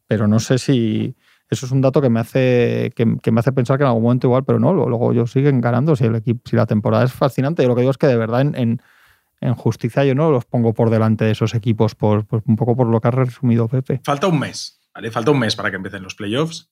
Pero no sé si eso es un dato que me hace, que, me hace pensar que en algún momento igual, pero no, luego ellos siguen ganando. Si, el equipo, si la temporada es fascinante, yo lo que digo es que de verdad en, en justicia yo no los pongo por delante de esos equipos, por, un poco por lo que ha resumido Pepe. Falta un mes, ¿vale? Falta un mes para que empiecen los playoffs.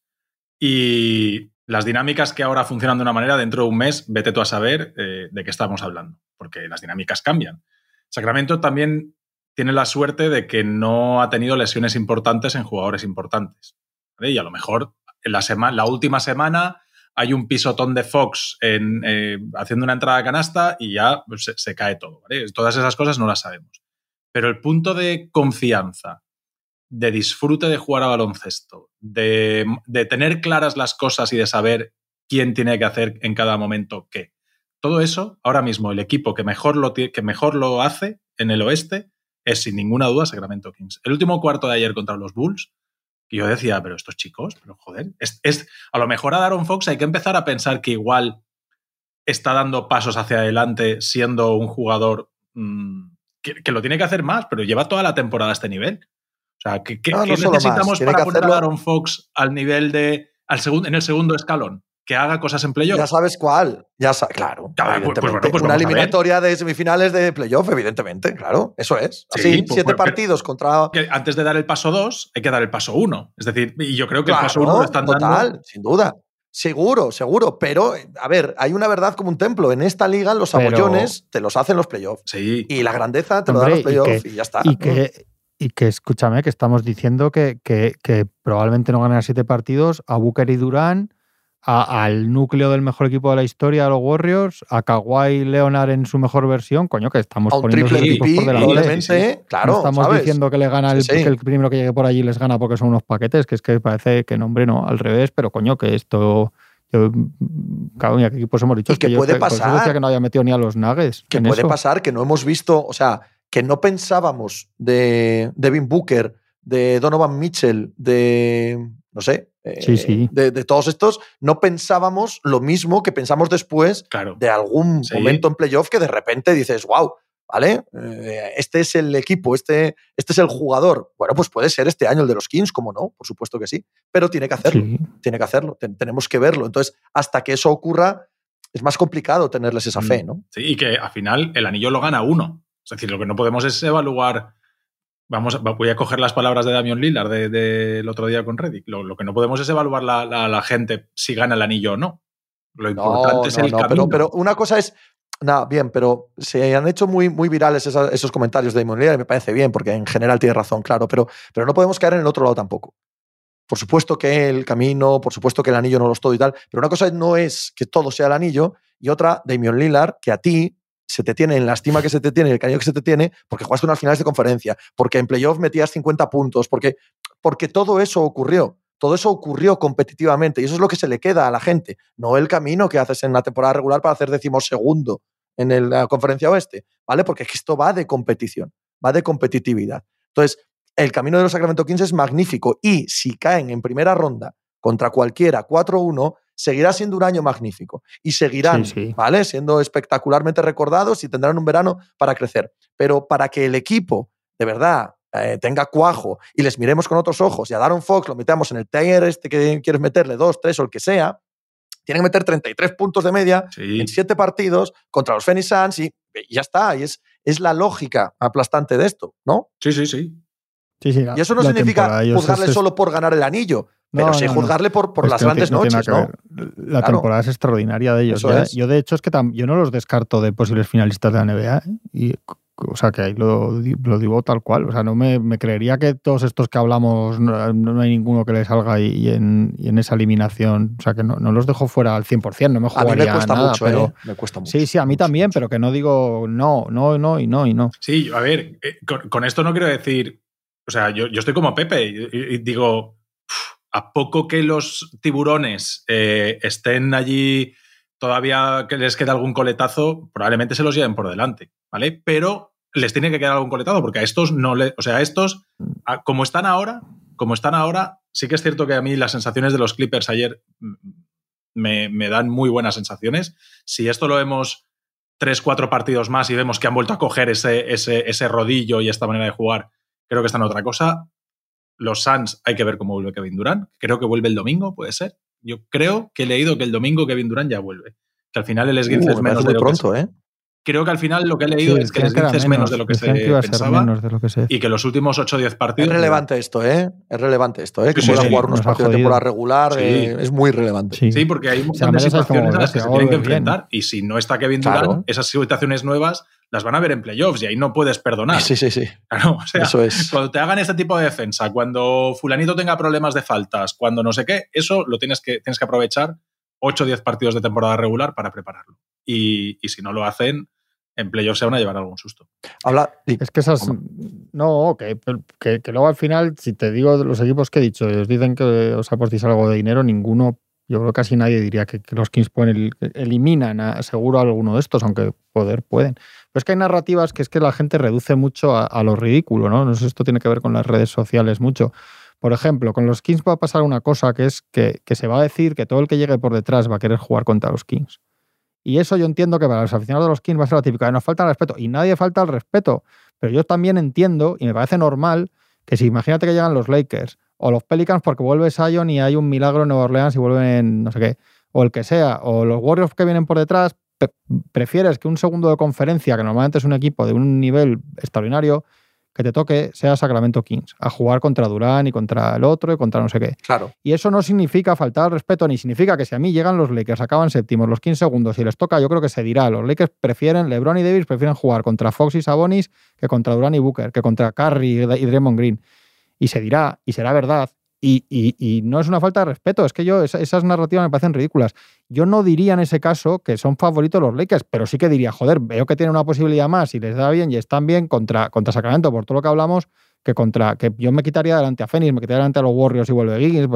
Y las dinámicas que ahora funcionan de una manera, dentro de un mes, vete tú a saber eh, de qué estamos hablando, porque las dinámicas cambian. Sacramento también tiene la suerte de que no ha tenido lesiones importantes en jugadores importantes. Y a lo mejor en la, semana, la última semana hay un pisotón de Fox eh, haciendo una entrada a canasta y ya se, cae todo. Todas esas cosas no las sabemos. Pero el punto de confianza, de disfrute de jugar a baloncesto, de, de, tener claras las cosas y de saber quién tiene que hacer en cada momento qué. Todo eso, ahora mismo, el equipo que mejor lo, que mejor lo hace en el oeste es sin ninguna duda Sacramento Kings. El último cuarto de ayer contra los Bulls, y yo decía, pero estos chicos, pero joder, es, es, a lo mejor a Daron Fox hay que empezar a pensar que igual está dando pasos hacia adelante siendo un jugador mmm, que, que, lo tiene que hacer más, pero lleva toda la temporada a este nivel. O sea, ¿qué, qué, no, no ¿qué necesitamos para que poner hacerlo... a Aaron Fox al nivel de. Al segundo, en el segundo escalón? Que haga cosas en playoff. Ya sabes cuál. Ya sa claro. Pues, pues, bueno, pues Una eliminatoria de semifinales de playoff, evidentemente, claro. Eso es. Así, sí, pues, siete partidos contra. Que antes de dar el paso dos, hay que dar el paso uno. Es decir, y yo creo que claro, el paso uno lo están total, dando. Sin duda. Seguro, seguro. Pero, a ver, hay una verdad como un templo. En esta liga, los Pero... abollones te los hacen los playoffs. Sí. Y la grandeza te Hombre, lo dan los playoffs y, ya está. Y que, y que, escúchame, que estamos diciendo que, que, que probablemente no ganen siete partidos a Booker y Durán, a, al núcleo del mejor equipo de la historia, a los Warriors, a Kawhi Leonard en su mejor versión, coño, que estamos a un poniendo triple equipos por delante. Probablemente, sí. claro. No estamos ¿sabes? diciendo que le gana el, sí, sí. que el primero que llegue por allí les gana porque son unos paquetes, que es que parece que no, hombre, no, al revés, pero coño, que esto. Yo, claro, ¿qué equipos hemos dicho? Y que, que puede yo, pasar. decía que no había metido ni a los Nuggets. Que puede eso. pasar, que no hemos visto, o sea, que no pensábamos de Devin Booker, de Donovan Mitchell, de, no sé, sí, sí. De, de, todos estos, no pensábamos lo mismo que pensamos después claro. de algún sí. momento en playoff que de repente dices, wow, ¿vale? Eh, este es el equipo, este, este es el jugador. Bueno, pues puede ser este año el de los Kings, como no, por supuesto que sí, pero tiene que hacerlo, tiene que hacerlo, Ten, tenemos que verlo. Entonces, hasta que eso ocurra, es más complicado tenerles esa fe, ¿no? Sí, y que al final el anillo lo gana uno. Es decir, lo que no podemos es evaluar. Vamos, voy a coger las palabras de Damian Lillard del de, otro día con Reddick. Lo, que no podemos es evaluar la, la, gente si gana el anillo o no. Lo importante es el camino. Pero, una cosa es. Nada, bien, pero se han hecho muy, muy virales esos, comentarios de Damon Lillard y me parece bien, porque en general tiene razón, claro, pero, pero no podemos caer en el otro lado tampoco. Por supuesto que el camino, por supuesto que el anillo no lo es todo y tal, pero una cosa no es que todo sea el anillo y otra, Damian Lillard, que a ti se te tiene en la estima que se te tiene, el cariño que se te tiene, porque jugaste unas finales de conferencia, porque en playoff metías 50 puntos, porque, porque todo eso ocurrió. Todo eso ocurrió competitivamente y eso es lo que se le queda a la gente, no el camino que haces en la temporada regular para hacer decimosegundo en la conferencia oeste, ¿vale? Porque esto va de competición, va de competitividad. Entonces, el camino de los Sacramento Kings es magnífico y si caen en primera ronda contra cualquiera 4-1, seguirá siendo un año magnífico y seguirán, ¿vale? Siendo espectacularmente recordados y tendrán un verano para crecer. Pero para que el equipo de verdad eh, tenga cuajo y les miremos con otros ojos y a Darren Fox lo metamos en el tier este que quieres meterle, dos, tres o el que sea, tienen que meter 33 puntos de media en siete partidos contra los Phoenix Suns y, y ya está. Y es, es la lógica aplastante de esto, ¿no? Sí, sí, sí y eso no significa juzgarle solo por ganar el anillo, pero sí juzgarle por, por las grandes noches. La temporada es extraordinaria de ellos. Yo, de hecho, es que yo no los descarto de posibles finalistas de la NBA. ¿eh? Y, o sea, que ahí lo, lo, digo tal cual. O sea, no me, creería que todos estos que hablamos no, hay ninguno que le salga y, en, en, esa eliminación. O sea, que no, los dejo fuera al 100%. No me jugaría a mí me cuesta mucho, pero, ¿eh? me cuesta mucho. Sí, sí, a mí también, pero que no digo no, no, no y no y no. Sí, a ver, eh, con esto no quiero decir o sea, yo, estoy como Pepe y, digo, a poco que los tiburones eh, estén allí todavía que les queda algún coletazo, probablemente se los lleven por delante, ¿vale? Pero les tiene que quedar algún coletazo porque a estos no o sea, a estos como están ahora, como están ahora, sí que es cierto que a mí las sensaciones de los Clippers ayer me, me dan muy buenas sensaciones. Si esto lo vemos tres, cuatro partidos más y vemos que han vuelto a coger ese, ese, ese rodillo y esta manera de jugar Creo que está en otra cosa. Los Suns hay que ver cómo vuelve Kevin Durant. Creo que vuelve el domingo, puede ser. Yo creo que he leído que el domingo Kevin Durant ya vuelve. Que al final el esguince uh, es menos de lo pronto, ¿eh? Creo que al final lo que he leído es que esguince es menos de lo que se pensaba y que los últimos 8 o 10 partidos... Es relevante esto, ¿eh? Es relevante esto, ¿eh? Que pueda jugar unos partidos de temporada regular eh, es muy relevante. Sí, porque hay muchas situaciones a las que se tienen que enfrentar y si no está Kevin Durant, esas situaciones nuevas las van a ver en playoffs y ahí no puedes perdonar. Sí, sí, sí. eso es. Cuando te hagan este tipo de defensa, cuando fulanito tenga problemas de faltas, cuando no sé qué, eso lo tienes que, tienes que aprovechar 8 o 10 partidos de temporada regular para prepararlo. Y, si no lo hacen, en playoffs se van a llevar algún susto. Habla. Es que esas. No, que, que, luego al final, si te digo los equipos que he dicho, os dicen que os apostéis algo de dinero, ninguno yo creo que casi nadie diría que, los Kings pueden eliminan a, seguro a alguno de estos, aunque poder pueden. Pero es que hay narrativas que es que la gente reduce mucho a, lo ridículo, ¿no? No sé, esto tiene que ver con las redes sociales mucho. Por ejemplo, con los Kings va a pasar una cosa que es que, se va a decir que todo el que llegue por detrás va a querer jugar contra los Kings. Y eso yo entiendo que para los aficionados de los Kings va a ser la típica de nos falta el respeto. Y nadie falta el respeto. Pero yo también entiendo, y me parece normal, que si imagínate que llegan los Lakers o los Pelicans porque vuelve Sion y hay un milagro en Nueva Orleans y vuelven no sé qué, o el que sea, o los Warriors que vienen por detrás, prefieres que un segundo de conferencia, que normalmente es un equipo de un nivel extraordinario, que te toque sea Sacramento Kings, a jugar contra Durán y contra el otro y contra no sé qué. Claro. Y eso no significa faltar al respeto, ni significa que si a mí llegan los Lakers, acaban séptimos, los 15 segundos y les toca, yo creo que se dirá. Los Lakers prefieren, LeBron y Davis prefieren jugar contra Fox y Sabonis que contra Durán y Booker, que contra Curry y Draymond Green y se dirá, y será verdad, y, no es una falta de respeto, es que yo esas, narrativas me parecen ridículas. Yo no diría en ese caso que son favoritos los Lakers, pero sí que diría, joder, veo que tienen una posibilidad más y les da bien y están bien contra, contra Sacramento, por todo lo que hablamos, que contra que yo me quitaría delante a Phoenix, me quitaría delante a los Warriors y vuelve Higgins.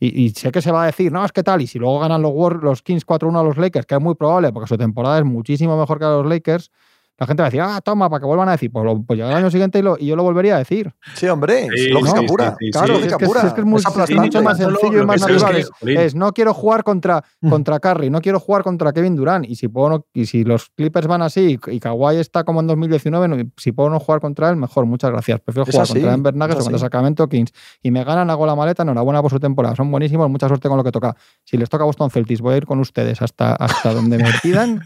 y, sé que se va a decir, no, es que tal, y si luego ganan los, los Kings 4-1 a los Lakers, que es muy probable porque su temporada es muchísimo mejor que a los Lakers, la gente va a decir, ah, toma, para que vuelvan a decir. Pues, pues llega el año siguiente y, yo lo volvería a decir. Sí, hombre, es lógica pura. claro, lógica pura. Es que es, mucho más sencillo y más natural. Es, no quiero jugar contra, mm. contra Curry, no quiero jugar contra Kevin Durant. Y si, puedo y si los Clippers van así y, Kawhi está como en 2019, si puedo no jugar contra él, mejor, muchas gracias. Prefiero jugar contra Denver Nuggets o contra Sacramento Kings. Y me ganan, hago la maleta, enhorabuena por su temporada. Son buenísimos, mucha suerte con lo que toca. Si les toca a Boston Celtics, voy a ir con ustedes hasta, hasta donde me *laughs* pidan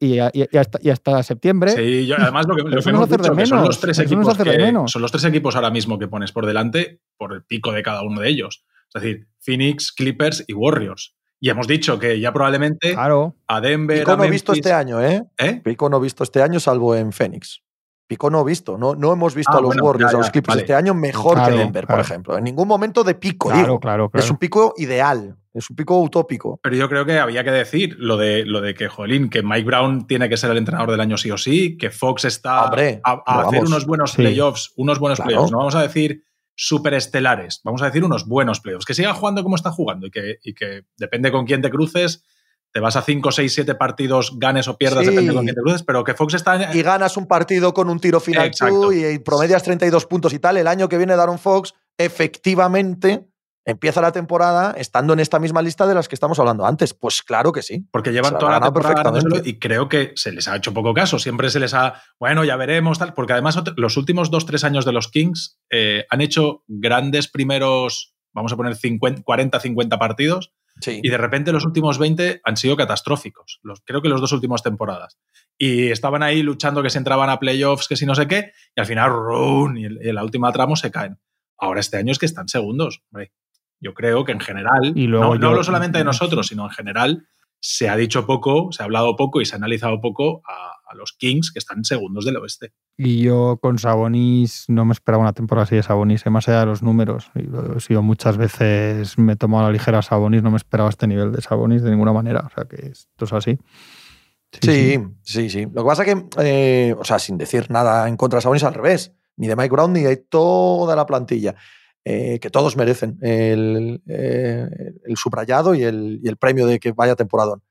y, y- y hasta, y hasta septiembre. Sí, yo, además lo que, lo que hemos dicho, que son menos, los tres equipos hacer de que- menos. son los tres equipos ahora mismo que pones por delante por el pico de cada uno de ellos. Es decir, Phoenix, Clippers y Warriors. Y hemos dicho que ya probablemente Claro. a Denver, Pico a no visto Memphis- este año, ¿eh? ¿Eh? Pico no visto este año, salvo en Phoenix. Pico no visto. No, no hemos visto Ah, a los bueno, Warriors, ya, a los Clippers vale. este año mejor Claro, que Denver, claro. por ejemplo. En ningún momento de pico, Claro, digo. claro, claro. Es un pico ideal. Es un pico utópico. Pero yo creo que había que decir lo de, lo de que, jolín, que Mike Brown tiene que ser el entrenador del año sí o sí, que Fox está Hombre, a, hacer unos buenos Sí. playoffs, unos buenos Claro. playoffs. No vamos a decir superestelares, vamos a decir unos buenos playoffs. Que siga jugando como está jugando y que, y que depende con quién te cruces, te vas a 5, 6, 7 partidos, ganes o pierdas, Sí. depende con quién te cruces, pero que Fox está... Y ganas un partido con un tiro final tú y, y promedias 32 puntos y tal. El año que viene Daron Fox, efectivamente, empieza la temporada estando en esta misma lista de las que estamos hablando antes. Pues claro que sí. Porque llevan Se toda la temporada y creo que se les ha hecho poco caso. Siempre se les ha, bueno, ya veremos, tal. Porque además los últimos dos, tres años de los Kings eh, han hecho grandes primeros, vamos a poner 50, 40, 50 partidos Sí. y de repente los últimos 20 han sido catastróficos. Los, creo que los dos últimas temporadas. Y estaban ahí luchando que se entraban a playoffs, que si no sé qué, y al final, ¡rum! y, el- y en la última tramo se caen. Ahora este año es que están segundos. hombre. Yo creo que en general, Y luego no, hablo solamente de nosotros, sino en general, se ha dicho poco, se ha hablado poco y se ha analizado poco a, a los Kings que están segundos del oeste. Y yo con Sabonis no me esperaba una temporada así de Sabonis, eh, más allá de los números. Y lo he sido muchas veces, me he tomado a la ligera Sabonis, no me esperaba este nivel de Sabonis de ninguna manera. O sea que esto es así. Sí, sí, sí. Lo que pasa que, eh, o sea, sin decir nada en contra de Sabonis, al revés, ni de Mike Brown ni de toda la plantilla, eh, que todos merecen el, eh, el subrayado y el, y el premio de que vaya temporadón.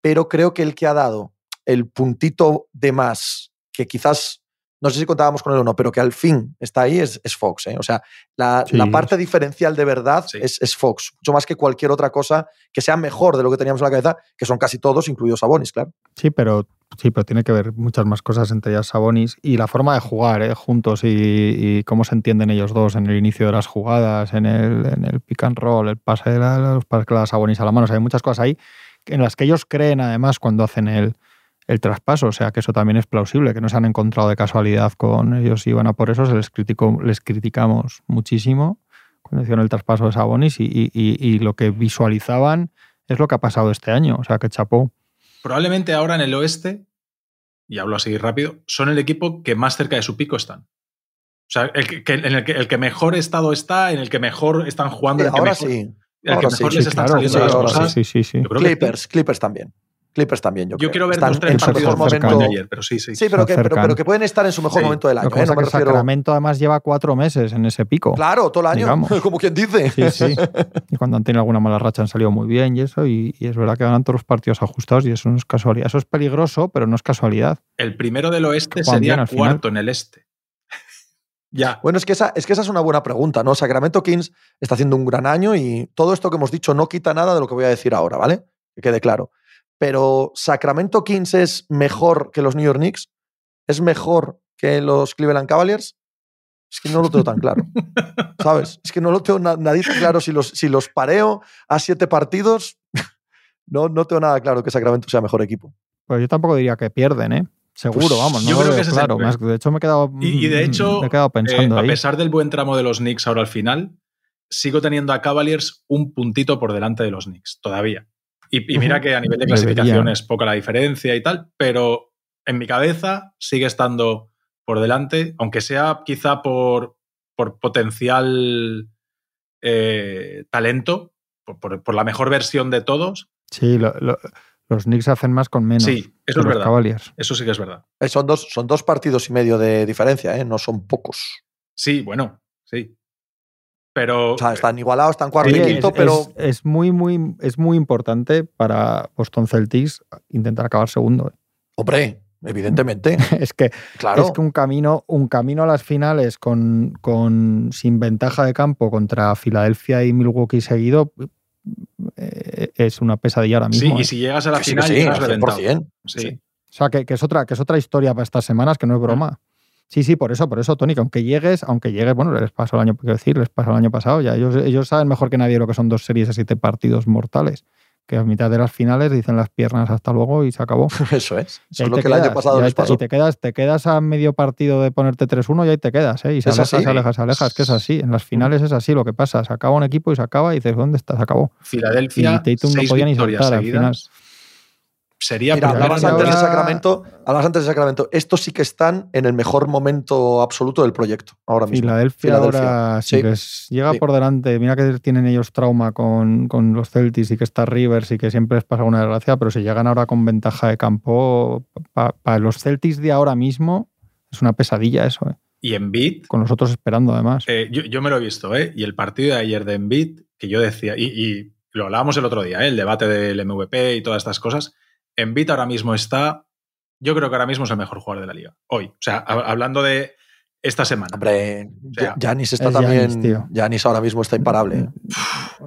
Pero creo que el que ha dado el puntito de más, que quizás, no sé si contábamos con él o no, pero que al fin está ahí, es, es Fox. ¿eh? O sea, la, Sí. la parte diferencial de verdad Sí. es, es Fox, mucho más que cualquier otra cosa que sea mejor de lo que teníamos en la cabeza, que son casi todos, incluidos Sabonis, claro. Sí, pero sí, pero tiene que ver muchas más cosas entre ellas Sabonis y la forma de jugar ¿eh? juntos y, y cómo se entienden ellos dos en el inicio de las jugadas, en el, en el pick and roll, el pase de la, los pases le da Sabonis a la mano. O sea, hay muchas cosas ahí en las que ellos creen además cuando hacen el, el traspaso. O sea, que eso también es plausible, que no se han encontrado de casualidad con ellos y van a por eso. Se les, criticó, les criticamos muchísimo cuando hicieron el traspaso de Sabonis y, y- y- y lo que visualizaban es lo que ha pasado este año. O sea, que chapó. Probablemente ahora en el oeste, y hablo así rápido, son el equipo que más cerca de su pico están. O sea, el que, que- en el que, el que mejor estado está, en el que mejor están jugando, Sí, el que ahora mejor, sí. el que ahora mejor sí, les sí, están claro, saliendo sí, las ahora cosas. sí, sí, sí. Yo creo que Clippers, Clippers también. Clippers también, yo, Yo creo. quiero ver Están dos, tres en su partidos momento. de ayer, pero sí, sí. Sí, pero que, pero, que pueden estar en su mejor Sí. momento del año. Lo que ¿eh? pasa No me es que refiero. Sacramento además lleva cuatro meses en ese pico. Claro, todo el año, Digamos. *laughs* como quien dice. Sí, sí. Y cuando han tenido alguna mala racha han salido muy bien y eso. Y, y es verdad que ganan todos los partidos ajustados y eso no es casualidad. Eso es peligroso, pero no es casualidad. El primero del oeste bien sería cuarto en el este. *laughs* ya. Bueno, es que, esa, es que esa es una buena pregunta, ¿no? Sacramento Kings está haciendo un gran año y todo esto que hemos dicho no quita nada de lo que voy a decir ahora, ¿vale? Que quede claro. Pero ¿Sacramento Kings es mejor que los New York Knicks? ¿Es mejor que los Cleveland Cavaliers? Es que no lo tengo tan claro. ¿Sabes? Es que no lo tengo na- nadita claro. Si los, si los pareo a siete partidos, *laughs* no, no tengo nada claro que Sacramento sea mejor equipo. Pues yo tampoco diría que pierden, ¿eh? Seguro, Pues vamos. No yo creo que es claro. Más- de hecho, me he quedado, Y, y de hecho, me he quedado pensando eh, a ahí. pesar del buen tramo de los Knicks ahora al final, sigo teniendo a Cavaliers un puntito por delante de los Knicks, todavía. Y, y mira que a nivel de clasificación es poca la diferencia y tal, pero en mi cabeza sigue estando por delante, aunque sea quizá por, por potencial eh, talento, por, por- por la mejor versión de todos. Sí, lo- lo- los Knicks hacen más con menos. Sí, eso es los verdad. Cavaliers. Eso sí que es verdad. Eh, Son dos, son dos partidos y medio de diferencia, ¿eh? no son pocos. Sí, bueno, sí. Pero O sea, están igualados, están cuarto Sí, y es, quinto, es- pero es muy, muy, es muy importante para Boston Celtics intentar acabar segundo. ¿eh? hombre, evidentemente, *laughs* Es que claro. Es que un camino, un camino a las finales con, con sin ventaja de campo contra Filadelfia y Milwaukee seguido eh, es una pesadilla ahora sí, mismo. y ¿eh? si llegas a la Que sí, final, sí, llegas reventado. 100%. Sí. Sí. O sea, que, que es otra, que es otra historia para estas semanas, que no es broma. Sí, sí, por eso, por eso, Tony, que aunque llegues, aunque llegues, bueno, les pasó el año, quiero decir, les pasó el año pasado, ya ellos, ellos saben mejor que nadie lo que son dos series de siete partidos mortales. que a mitad de las finales dicen las piernas hasta luego y se acabó. *laughs* Eso es. Eso lo te que el año quedas, pasado y les te- pasó. Y te quedas, te quedas a medio partido de ponerte 3-1 y ahí te quedas, ¿eh? Y se Es aleja, así. se aleja, se aleja. Es que es así. En las finales es así lo que pasa. Se acaba un equipo y se acaba y dices, ¿dónde está? Se acabó. Filadelfia, Y Tatum no podía ni al seguidas. Sería Mira, hablabas antes de ahora- Sacramento, hablabas antes de Sacramento. Estos sí que están en el mejor momento absoluto del proyecto ahora mismo. Filadelfia, Filadelfia. ahora sí Sí. les llega Sí. por delante. Mira que tienen ellos trauma con, con los Celtics y que está Rivers y que siempre les pasa una desgracia, pero si llegan ahora con ventaja de campo, para los Celtics de ahora mismo es una pesadilla eso, ¿eh? Y Embiid, con nosotros esperando además. eh, yo, yo me lo he visto, ¿eh? Y el partido de ayer de Embiid, que yo decía, y, y lo hablábamos el otro día, ¿eh? el debate del MVP y todas estas cosas. Embiid ahora mismo está, yo creo que ahora mismo es el mejor jugador de la liga. Hoy. O sea, hab- hablando de esta semana. Hombre, sea, Yanis está es también. Yanis ahora mismo está imparable.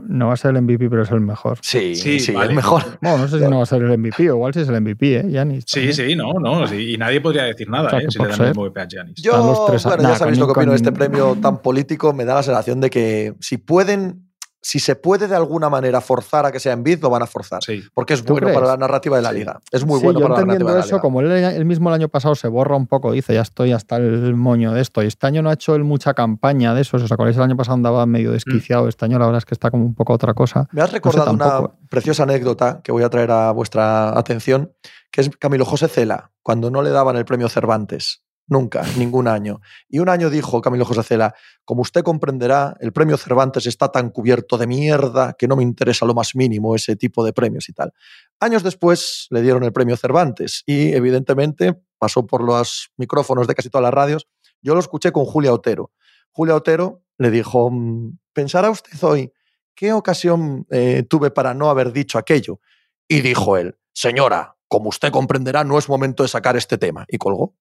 No va a ser el MVP, pero es el mejor. Sí, sí, Sí, vale. el mejor. Bueno, no sé si no va a ser el MVP, o igual si es el MVP, ¿eh? Giannis Sí, sí, no, no. sí, y nadie podría decir nada, O sea, ¿eh? Si le dan el ser. MVP a Giannis. Yo, los tres- bueno, nah, ya sabéis lo que opino de este premio tan político. Me da la sensación de que si pueden, si se puede de alguna manera forzar a que sea en bid, lo van a forzar. Sí. Porque es ¿Tú bueno crees? para la narrativa de la Sí. liga. Es muy Sí, bueno yo para la narrativa entendiendo de la eso, liga. como él, él mismo el año pasado se borra un poco, dice, ya estoy hasta el moño de esto. Y este año no ha hecho él mucha campaña de eso. ¿Os acordáis? El año pasado andaba medio desquiciado. Este año la verdad es que está como un poco otra cosa. Me has recordado una preciosa anécdota que voy a traer a vuestra atención, que es Camilo José Cela, cuando no le daban el premio Cervantes. Nunca, ningún año. Y un año dijo Camilo José Cela, como usted comprenderá, el premio Cervantes está tan cubierto de mierda que no me interesa lo más mínimo ese tipo de premios y tal. Años después le dieron el premio Cervantes y evidentemente pasó por los micrófonos de casi todas las radios. Yo lo escuché con Julia Otero. Julia Otero le dijo, "Mm, ¿pensará usted hoy qué ocasión eh, tuve para no haber dicho aquello? Y dijo él, señora, como usted comprenderá, no es momento de sacar este tema. Y colgó.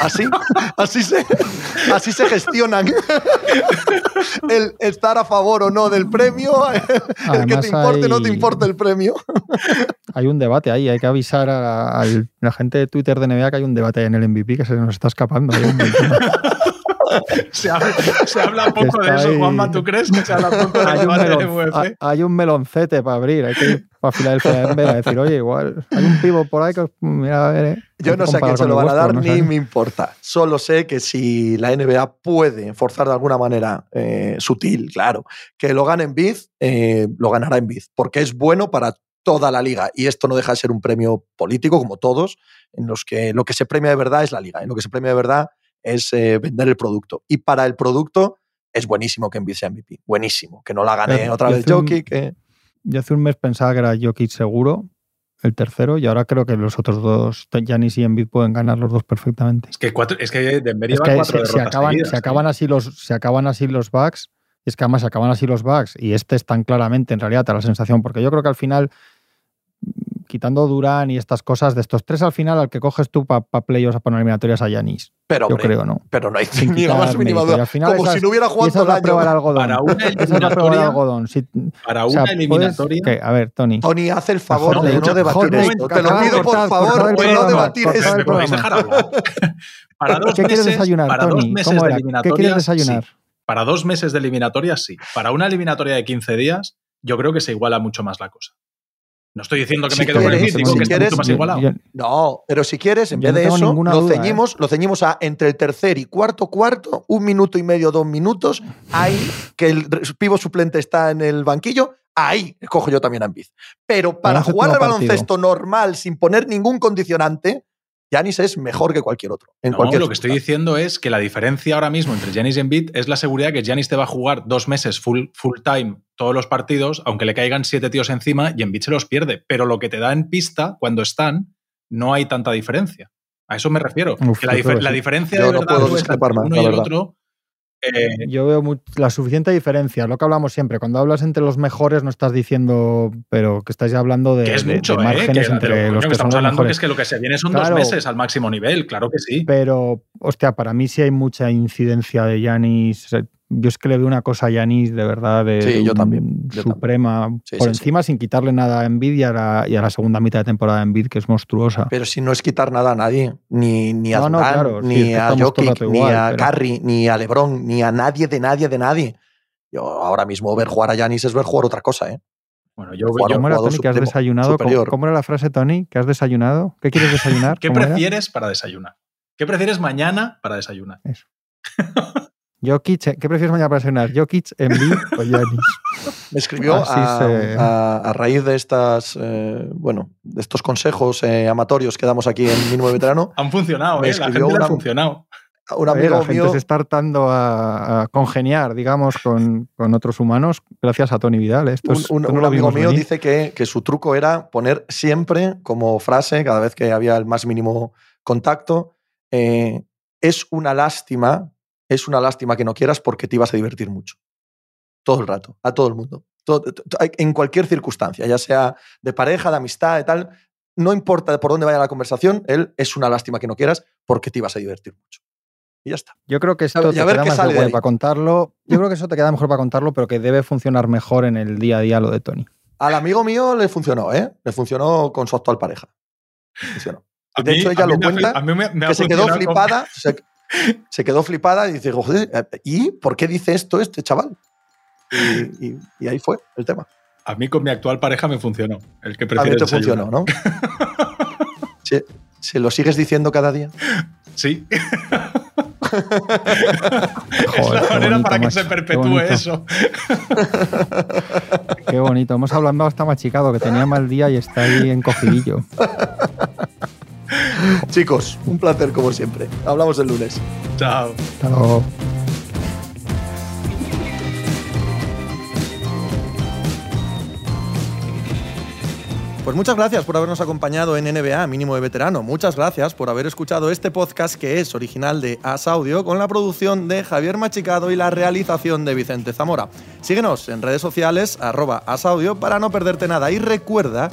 Así, así se, así se gestionan el estar a favor o no del premio, el que Además te importe o no te importe el premio. Hay un debate ahí, hay que avisar a, a la gente de Twitter de NBA que hay un debate en el MVP que se nos está escapando. Hay un montón. Se habla, se habla poco de eso, ahí. Juanma. ¿Tú crees que se habla poco de hay, un de melon- UFC? hay- hay un meloncete para abrir, hay que ir para Filadelfia en a decir, oye, igual hay un pivo por ahí que os- mira, a ver, eh, Yo no sé a quién se lo van a dar no ni sé. me importa. Solo sé que si la NBA puede forzar de alguna manera eh, sutil, claro, que lo gane en Biz, eh, lo ganará en Biz, porque es bueno para toda la liga. Y esto no deja de ser un premio político, como todos, en los que lo que se premia de verdad es la liga. En lo que se premia de verdad es vender el producto. Y para el producto es buenísimo que en Biz sea MVP. Buenísimo. Que no la gane otra vez Jokic. que- Yo hace un mes pensaba que era Jokic seguro, el tercero, y ahora creo que los otros dos, Giannis y Embiid, pueden ganar los dos perfectamente. Es que, cuatro, es que Denver Es que cuatro se, acaban, seguidas, se acaban así los, se acaban así los es que además se acaban así los Bucks. Y este es tan claramente, en realidad, te da la sensación. Porque yo creo que al final, quitando Durán y estas cosas, de estos tres al final, al que coges tú para playoffs, para eliminatorias a Yanis. Pero, Yo hombre, creo, ¿no? pero no hay Sin ni más quitar mínima duda. Y al final Como esas- si no hubiera jugado esa es todo la el prueba del año. algodón. Para una *laughs* eliminatoria, algodón. Si- para o sea, una puedes- eliminatoria. A ver, Tony. Tony, haz el favor de no debatir esto. Te lo pido, por favor, de no debatir esto. el ¿me podéis dejar hablar? *laughs* para dos ¿Qué quieres meses, desayunar, para dos Tony? meses ¿Cómo era? ¿Qué quieres desayunar? sí. Para dos meses de eliminatorias, sí. Para una eliminatoria de 15 días, yo creo que se iguala mucho más la cosa. No estoy diciendo que Si me quedo con el mítico, si que está quieres, mucho más igualado. yo- No, pero si quieres, en vez no de eso, lo duda, ¿eh? ceñimos, lo ceñimos a entre el tercer y cuarto cuarto, un minuto y medio, dos minutos, ahí que el pivo suplente está en el banquillo, ahí escojo yo también a Embiid. Pero para jugar al baloncesto normal, sin poner ningún condicionante, Yanis es mejor que cualquier otro. En No, cualquier lo que estoy diciendo es que la diferencia ahora mismo entre Giannis y Embiid es la seguridad que Giannis te va a jugar dos meses full, full time todos los partidos, aunque le caigan siete tíos encima y Embiid se los pierde. Pero lo que te da en pista cuando están, no hay tanta diferencia. A eso me refiero. Uf, que la, diferencia Yo de no verdad puedo nuestra discrepar entre más, uno la y el verdad. otro. Eh, Yo veo la suficiente diferencia, lo que hablamos siempre. Cuando hablas entre los mejores, no estás diciendo, pero que estás ya hablando de, que es mucho, de ¿eh? márgenes Que, entre coño, los que estamos hablando que es que lo que se viene son Claro. dos meses al máximo nivel, claro que sí. Pero, hostia, para mí sí hay mucha incidencia de Yanis. Yo es que le veo una cosa a Yanis de verdad de, Sí, de yo también, yo suprema Sí, por sí, sí. encima sin quitarle nada a Envid y a, la, y a la segunda mitad de temporada de Envid que es monstruosa. Pero si no es quitar nada a nadie, ni, ni a No, claro, ni a Jokic, ni igual, a pero- Curry, ni a LeBron, ni a nadie de nadie de nadie. Yo ahora mismo ver jugar a Yanis es ver jugar otra cosa, ¿eh? Bueno, yo, Jugar yo- ¿Cómo era, Tony, que has desayunado? ¿Cómo, era la frase, Tony? ¿Que has desayunado? ¿Qué quieres desayunar? *laughs* ¿Qué prefieres para desayunar? ¿Qué prefieres mañana para desayunar? *laughs* Jokic, ¿qué prefieres mañana para desayunar? ¿Jokic, Embiid o *laughs* Giannis? Me escribió a, se- a- a raíz de estas, eh, bueno, de estos consejos eh, amatorios que damos aquí en Mínimo de Veterano. Han funcionado, Me ¿eh? La gente le ha una- funcionado. Un Oye, amigo la gente mío, se está hartando a, a congeniar, digamos, con, con otros humanos gracias a Tony Vidal. ¿eh? Esto un, es- un- un lo amigo mío venir. dice que, que su truco era poner siempre como frase, cada vez que había el más mínimo contacto, eh, es una lástima, es una lástima que no quieras porque te ibas a divertir mucho. Todo el rato, a todo el mundo. Todo- en cualquier circunstancia, ya sea de pareja, de amistad, de tal, no importa por dónde vaya la conversación, él es una lástima que no quieras porque te ibas a divertir mucho. Y ya está. Yo creo que esto te a ver queda más sale de para contarlo. Yo creo que eso te queda mejor para contarlo, pero que debe funcionar mejor en el día a día lo de Tony. Al amigo mío le funcionó, ¿eh? Le funcionó con su actual pareja. Funcionó. De mí- hecho, ella lo ha cuenta, A mí me, me ha que se quedó con- flipada, se, *laughs* se quedó flipada y dice, joder, eh, ¿y por qué dice esto este chaval? Y, y- y ahí fue el tema. A mí con mi actual pareja me funcionó. El que A mí te desayunar. funcionó, ¿no? *laughs* ¿Se, se lo sigues diciendo cada día? Sí, *laughs* Joder, es la manera bonito, para que macho, se perpetúe eso. Qué bonito. Hemos hablado hasta machicado, que tenía mal día y está ahí encogidillo. *laughs* Chicos, un placer como siempre. Hablamos el lunes. Chao. Hasta luego. Pues muchas gracias por habernos acompañado en NBA Mínimo de Veterano. Muchas gracias por haber escuchado este podcast que es original de As Audio con la producción de Javier Machicado y la realización de Vicente Zamora. Síguenos en redes sociales arroba asaudio para no perderte nada y recuerda